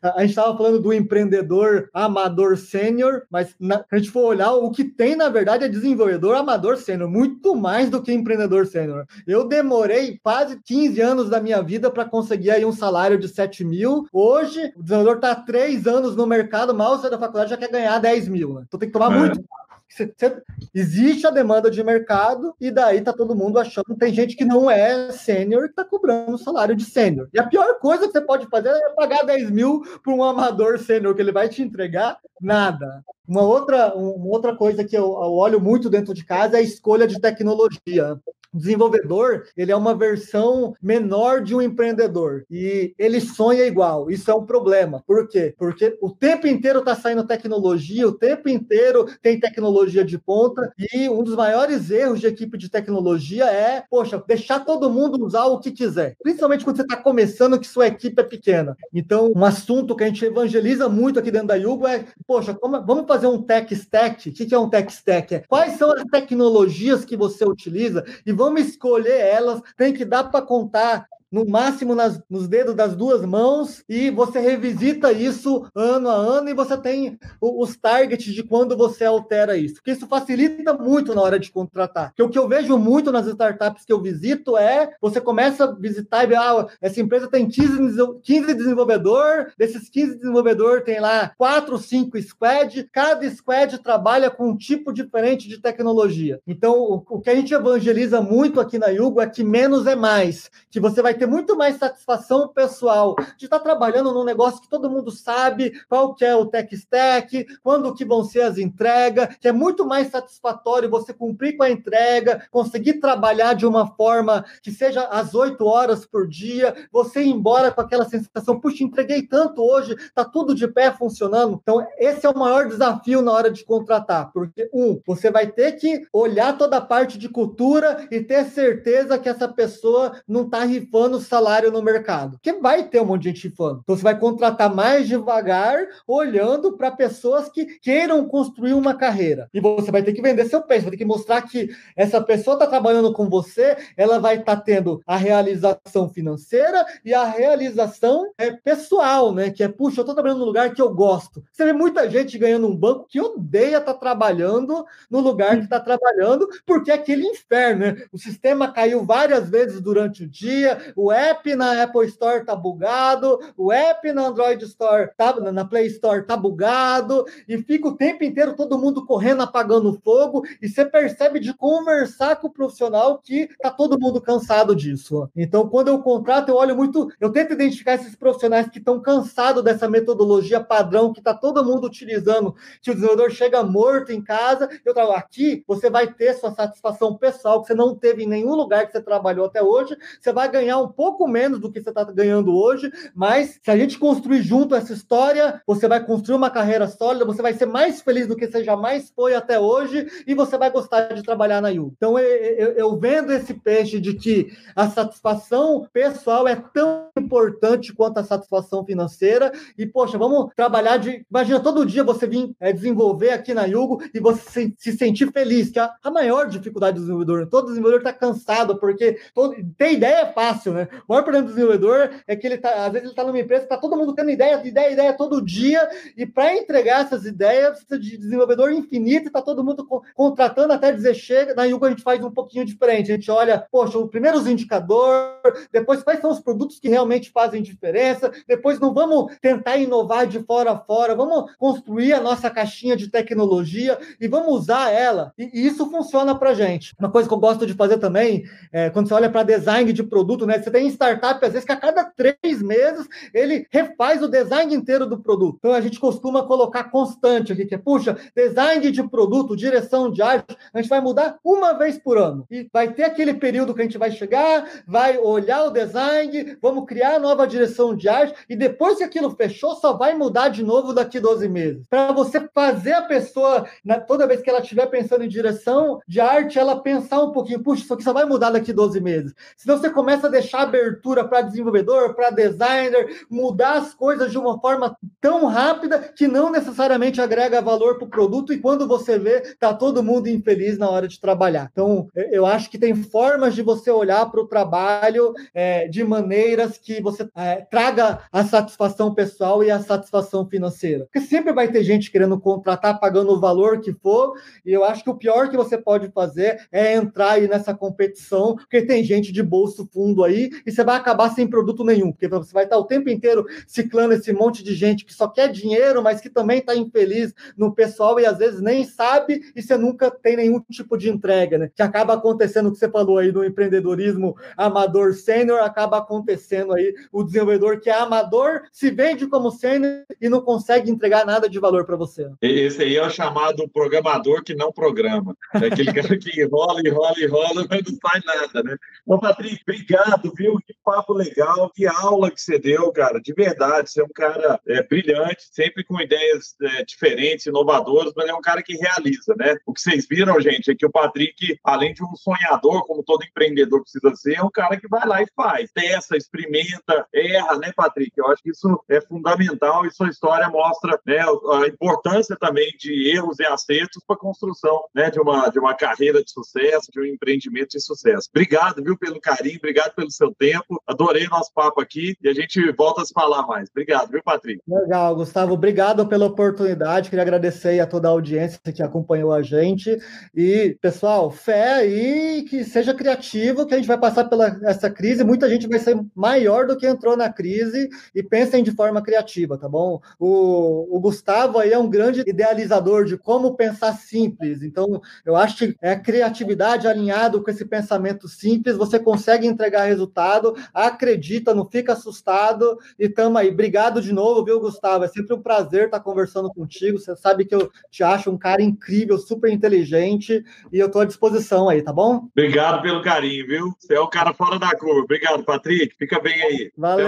A gente estava falando do empreendedor amador sênior, mas na, a gente for olhar, o que tem, na verdade, é desenvolvedor amador sênior, muito mais do que empreendedor sênior. Eu demorei quase 15 anos da minha vida para conseguir aí um salário de 7 mil. Hoje, o desenvolvedor está há três anos no mercado, mal sai da faculdade, já quer ganhar 10 mil. Né? Então tem que tomar é. muito existe a demanda de mercado e daí tá todo mundo achando tem gente que não é sênior que tá cobrando salário de sênior. E a pior coisa que você pode fazer é pagar 10 mil para um amador sênior que ele vai te entregar nada. Uma outra, uma outra coisa que eu, eu olho muito dentro de casa é a escolha de tecnologia desenvolvedor, ele é uma versão menor de um empreendedor e ele sonha igual. Isso é um problema. Por quê? Porque o tempo inteiro está saindo tecnologia, o tempo inteiro tem tecnologia de ponta e um dos maiores erros de equipe de tecnologia é, poxa, deixar todo mundo usar o que quiser. Principalmente quando você está começando que sua equipe é pequena. Então, um assunto que a gente evangeliza muito aqui dentro da Yugo é, poxa, como, vamos fazer um tech stack. O que é um tech stack? É, quais são as tecnologias que você utiliza e vamos escolher elas, tem que dar para contar no máximo nas, nos dedos das duas mãos, e você revisita isso ano a ano e você tem os targets de quando você altera isso. Porque isso facilita muito na hora de contratar. Porque o que eu vejo muito nas startups que eu visito é você começa a visitar e ver, ah, essa empresa tem 15, 15 desenvolvedores, desses 15 desenvolvedores tem lá 4, 5 squad, cada squad trabalha com um tipo diferente de tecnologia. Então, o, o que a gente evangeliza muito aqui na Yugo é que menos é mais, que você vai ter muito mais satisfação pessoal de estar trabalhando num negócio que todo mundo sabe qual que é o tech stack, quando que vão ser as entregas, que é muito mais satisfatório você cumprir com a entrega, conseguir trabalhar de uma forma que seja às oito horas por dia, você ir embora com aquela sensação, puxa, entreguei tanto hoje, tá tudo de pé funcionando. Então, esse é o maior desafio na hora de contratar, porque um, você vai ter que olhar toda a parte de cultura e ter certeza que essa pessoa não está rifando rifando salário no mercado. Porque vai ter um monte de gente rifando. Então você vai contratar mais devagar, olhando para pessoas que queiram construir uma carreira. E você vai ter que vender seu peixe, vai ter que mostrar que essa pessoa está trabalhando com você, ela vai estar tá tendo a realização financeira e a realização é, pessoal, né? Que é, puxa, eu estou trabalhando num lugar que eu gosto. Você vê muita gente ganhando um banco que odeia estar tá trabalhando no lugar que está trabalhando, porque é aquele inferno, né? O sistema caiu várias vezes durante o dia, o app na Apple Store tá bugado, o app na Android Store tá, na Play Store tá bugado, e fica o tempo inteiro todo mundo correndo, apagando fogo, e você percebe de conversar com o profissional que tá todo mundo cansado disso. Então, quando eu contrato, eu olho muito, eu tento identificar esses profissionais que estão cansados dessa metodologia padrão que tá todo mundo utilizando, que o desenvolvedor chega morto em casa, eu trago aqui, você vai ter sua satisfação pessoal que você não teve em nenhum lugar que você trabalhou até hoje, você vai ganhar um um pouco menos do que você está ganhando hoje, mas se a gente construir junto essa história, você vai construir uma carreira sólida, você vai ser mais feliz do que você jamais foi até hoje e você vai gostar de trabalhar na Yu. Então, eu, eu, vendo esse peixe de que a satisfação pessoal é tão importante quanto a satisfação financeira e, poxa, vamos trabalhar de... Imagina, todo dia você vir é, desenvolver aqui na Yugo e você se, se sentir feliz, que é a, a maior dificuldade do desenvolvedor. Todo desenvolvedor está cansado, porque todo, ter ideia é fácil, né? O maior problema do desenvolvedor é que ele tá, às vezes ele está numa empresa está todo mundo tendo ideia, ideia, ideia todo dia, e para entregar essas ideias, precisa de desenvolvedor infinito, está todo mundo contratando até dizer chega. Na Yugo a gente faz um pouquinho diferente. A gente olha, poxa, primeiro os indicadores, depois quais são os produtos que realmente fazem diferença, depois não vamos tentar inovar de fora a fora, vamos construir a nossa caixinha de tecnologia e vamos usar ela. E, e isso funciona para gente. Uma coisa que eu gosto de fazer também, é, quando você olha para design de produto, né? Você tem startup, às vezes, que a cada três meses ele refaz o design inteiro do produto. Então a gente costuma colocar constante aqui, que é, puxa, design de produto, direção de arte, a gente vai mudar uma vez por ano. E vai ter aquele período que a gente vai chegar, vai olhar o design, vamos criar nova direção de arte, e depois que aquilo fechou, só vai mudar de novo daqui 12 meses. Para você fazer a pessoa, na, toda vez que ela estiver pensando em direção de arte, ela pensar um pouquinho, puxa, isso aqui só vai mudar daqui 12 meses. Senão você começa a deixar abertura para desenvolvedor, para designer, mudar as coisas de uma forma tão rápida que não necessariamente agrega valor para o produto e quando você vê, tá todo mundo infeliz na hora de trabalhar. Então, eu acho que tem formas de você olhar para o trabalho é, de maneiras que você é, traga a satisfação pessoal e a satisfação financeira. Porque sempre vai ter gente querendo contratar, pagando o valor que for, e eu acho que o pior que você pode fazer é entrar aí nessa competição, porque tem gente de bolso fundo aí, e você vai acabar sem produto nenhum, porque você vai estar o tempo inteiro ciclando esse monte de gente que só quer dinheiro, mas que também está infeliz no pessoal e às vezes nem sabe, e você nunca tem nenhum tipo de entrega, né? Que acaba acontecendo o que você falou aí no empreendedorismo amador sênior, acaba acontecendo aí o desenvolvedor que é amador se vende como sênior e não consegue entregar nada de valor para você. Esse aí é o chamado programador que não programa. É aquele cara que rola e rola e rola, mas não faz nada, né? Ô, Patrick, obrigado, viu? Que papo legal, que aula que você deu, cara. De verdade, você é um cara é, brilhante, sempre com ideias é, diferentes, inovadoras, mas é um cara que realiza, né? O que vocês viram, gente, é que o Patrick, além de um sonhador, como todo empreendedor precisa ser, é um cara que vai lá e faz, testa, experimenta, erra, né, Patrick? Eu acho que isso é fundamental e sua história mostra né, a importância também de erros e acertos para a construção né, de, uma, de uma carreira de sucesso, de um empreendimento de sucesso. Obrigado, viu, pelo carinho, obrigado pelo seu tempo. Adorei nosso papo aqui e a gente volta a se falar mais. Obrigado, viu, Patrick? Legal, Gustavo. Obrigado pela oportunidade. Queria agradecer a toda a audiência que acompanhou a gente. E, pessoal, fé e que seja criativo, que a gente vai passar pela essa crise. Muita gente vai ser maior do que entrou na crise e pensem de forma criativa, tá bom? O, o Gustavo aí é um grande idealizador de como pensar simples. Então, eu acho que é criatividade alinhado com esse pensamento simples, você consegue entregar resultado, acredita, não fica assustado e tamo aí. Obrigado de novo, viu, Gustavo? É sempre um prazer estar conversando contigo. Você sabe que eu te acho um cara incrível, super inteligente e eu estou à disposição aí, tá bom? Obrigado pelo carinho, viu? Você é o cara fora da curva. Obrigado, Patrick. Fica bem aí. Valeu.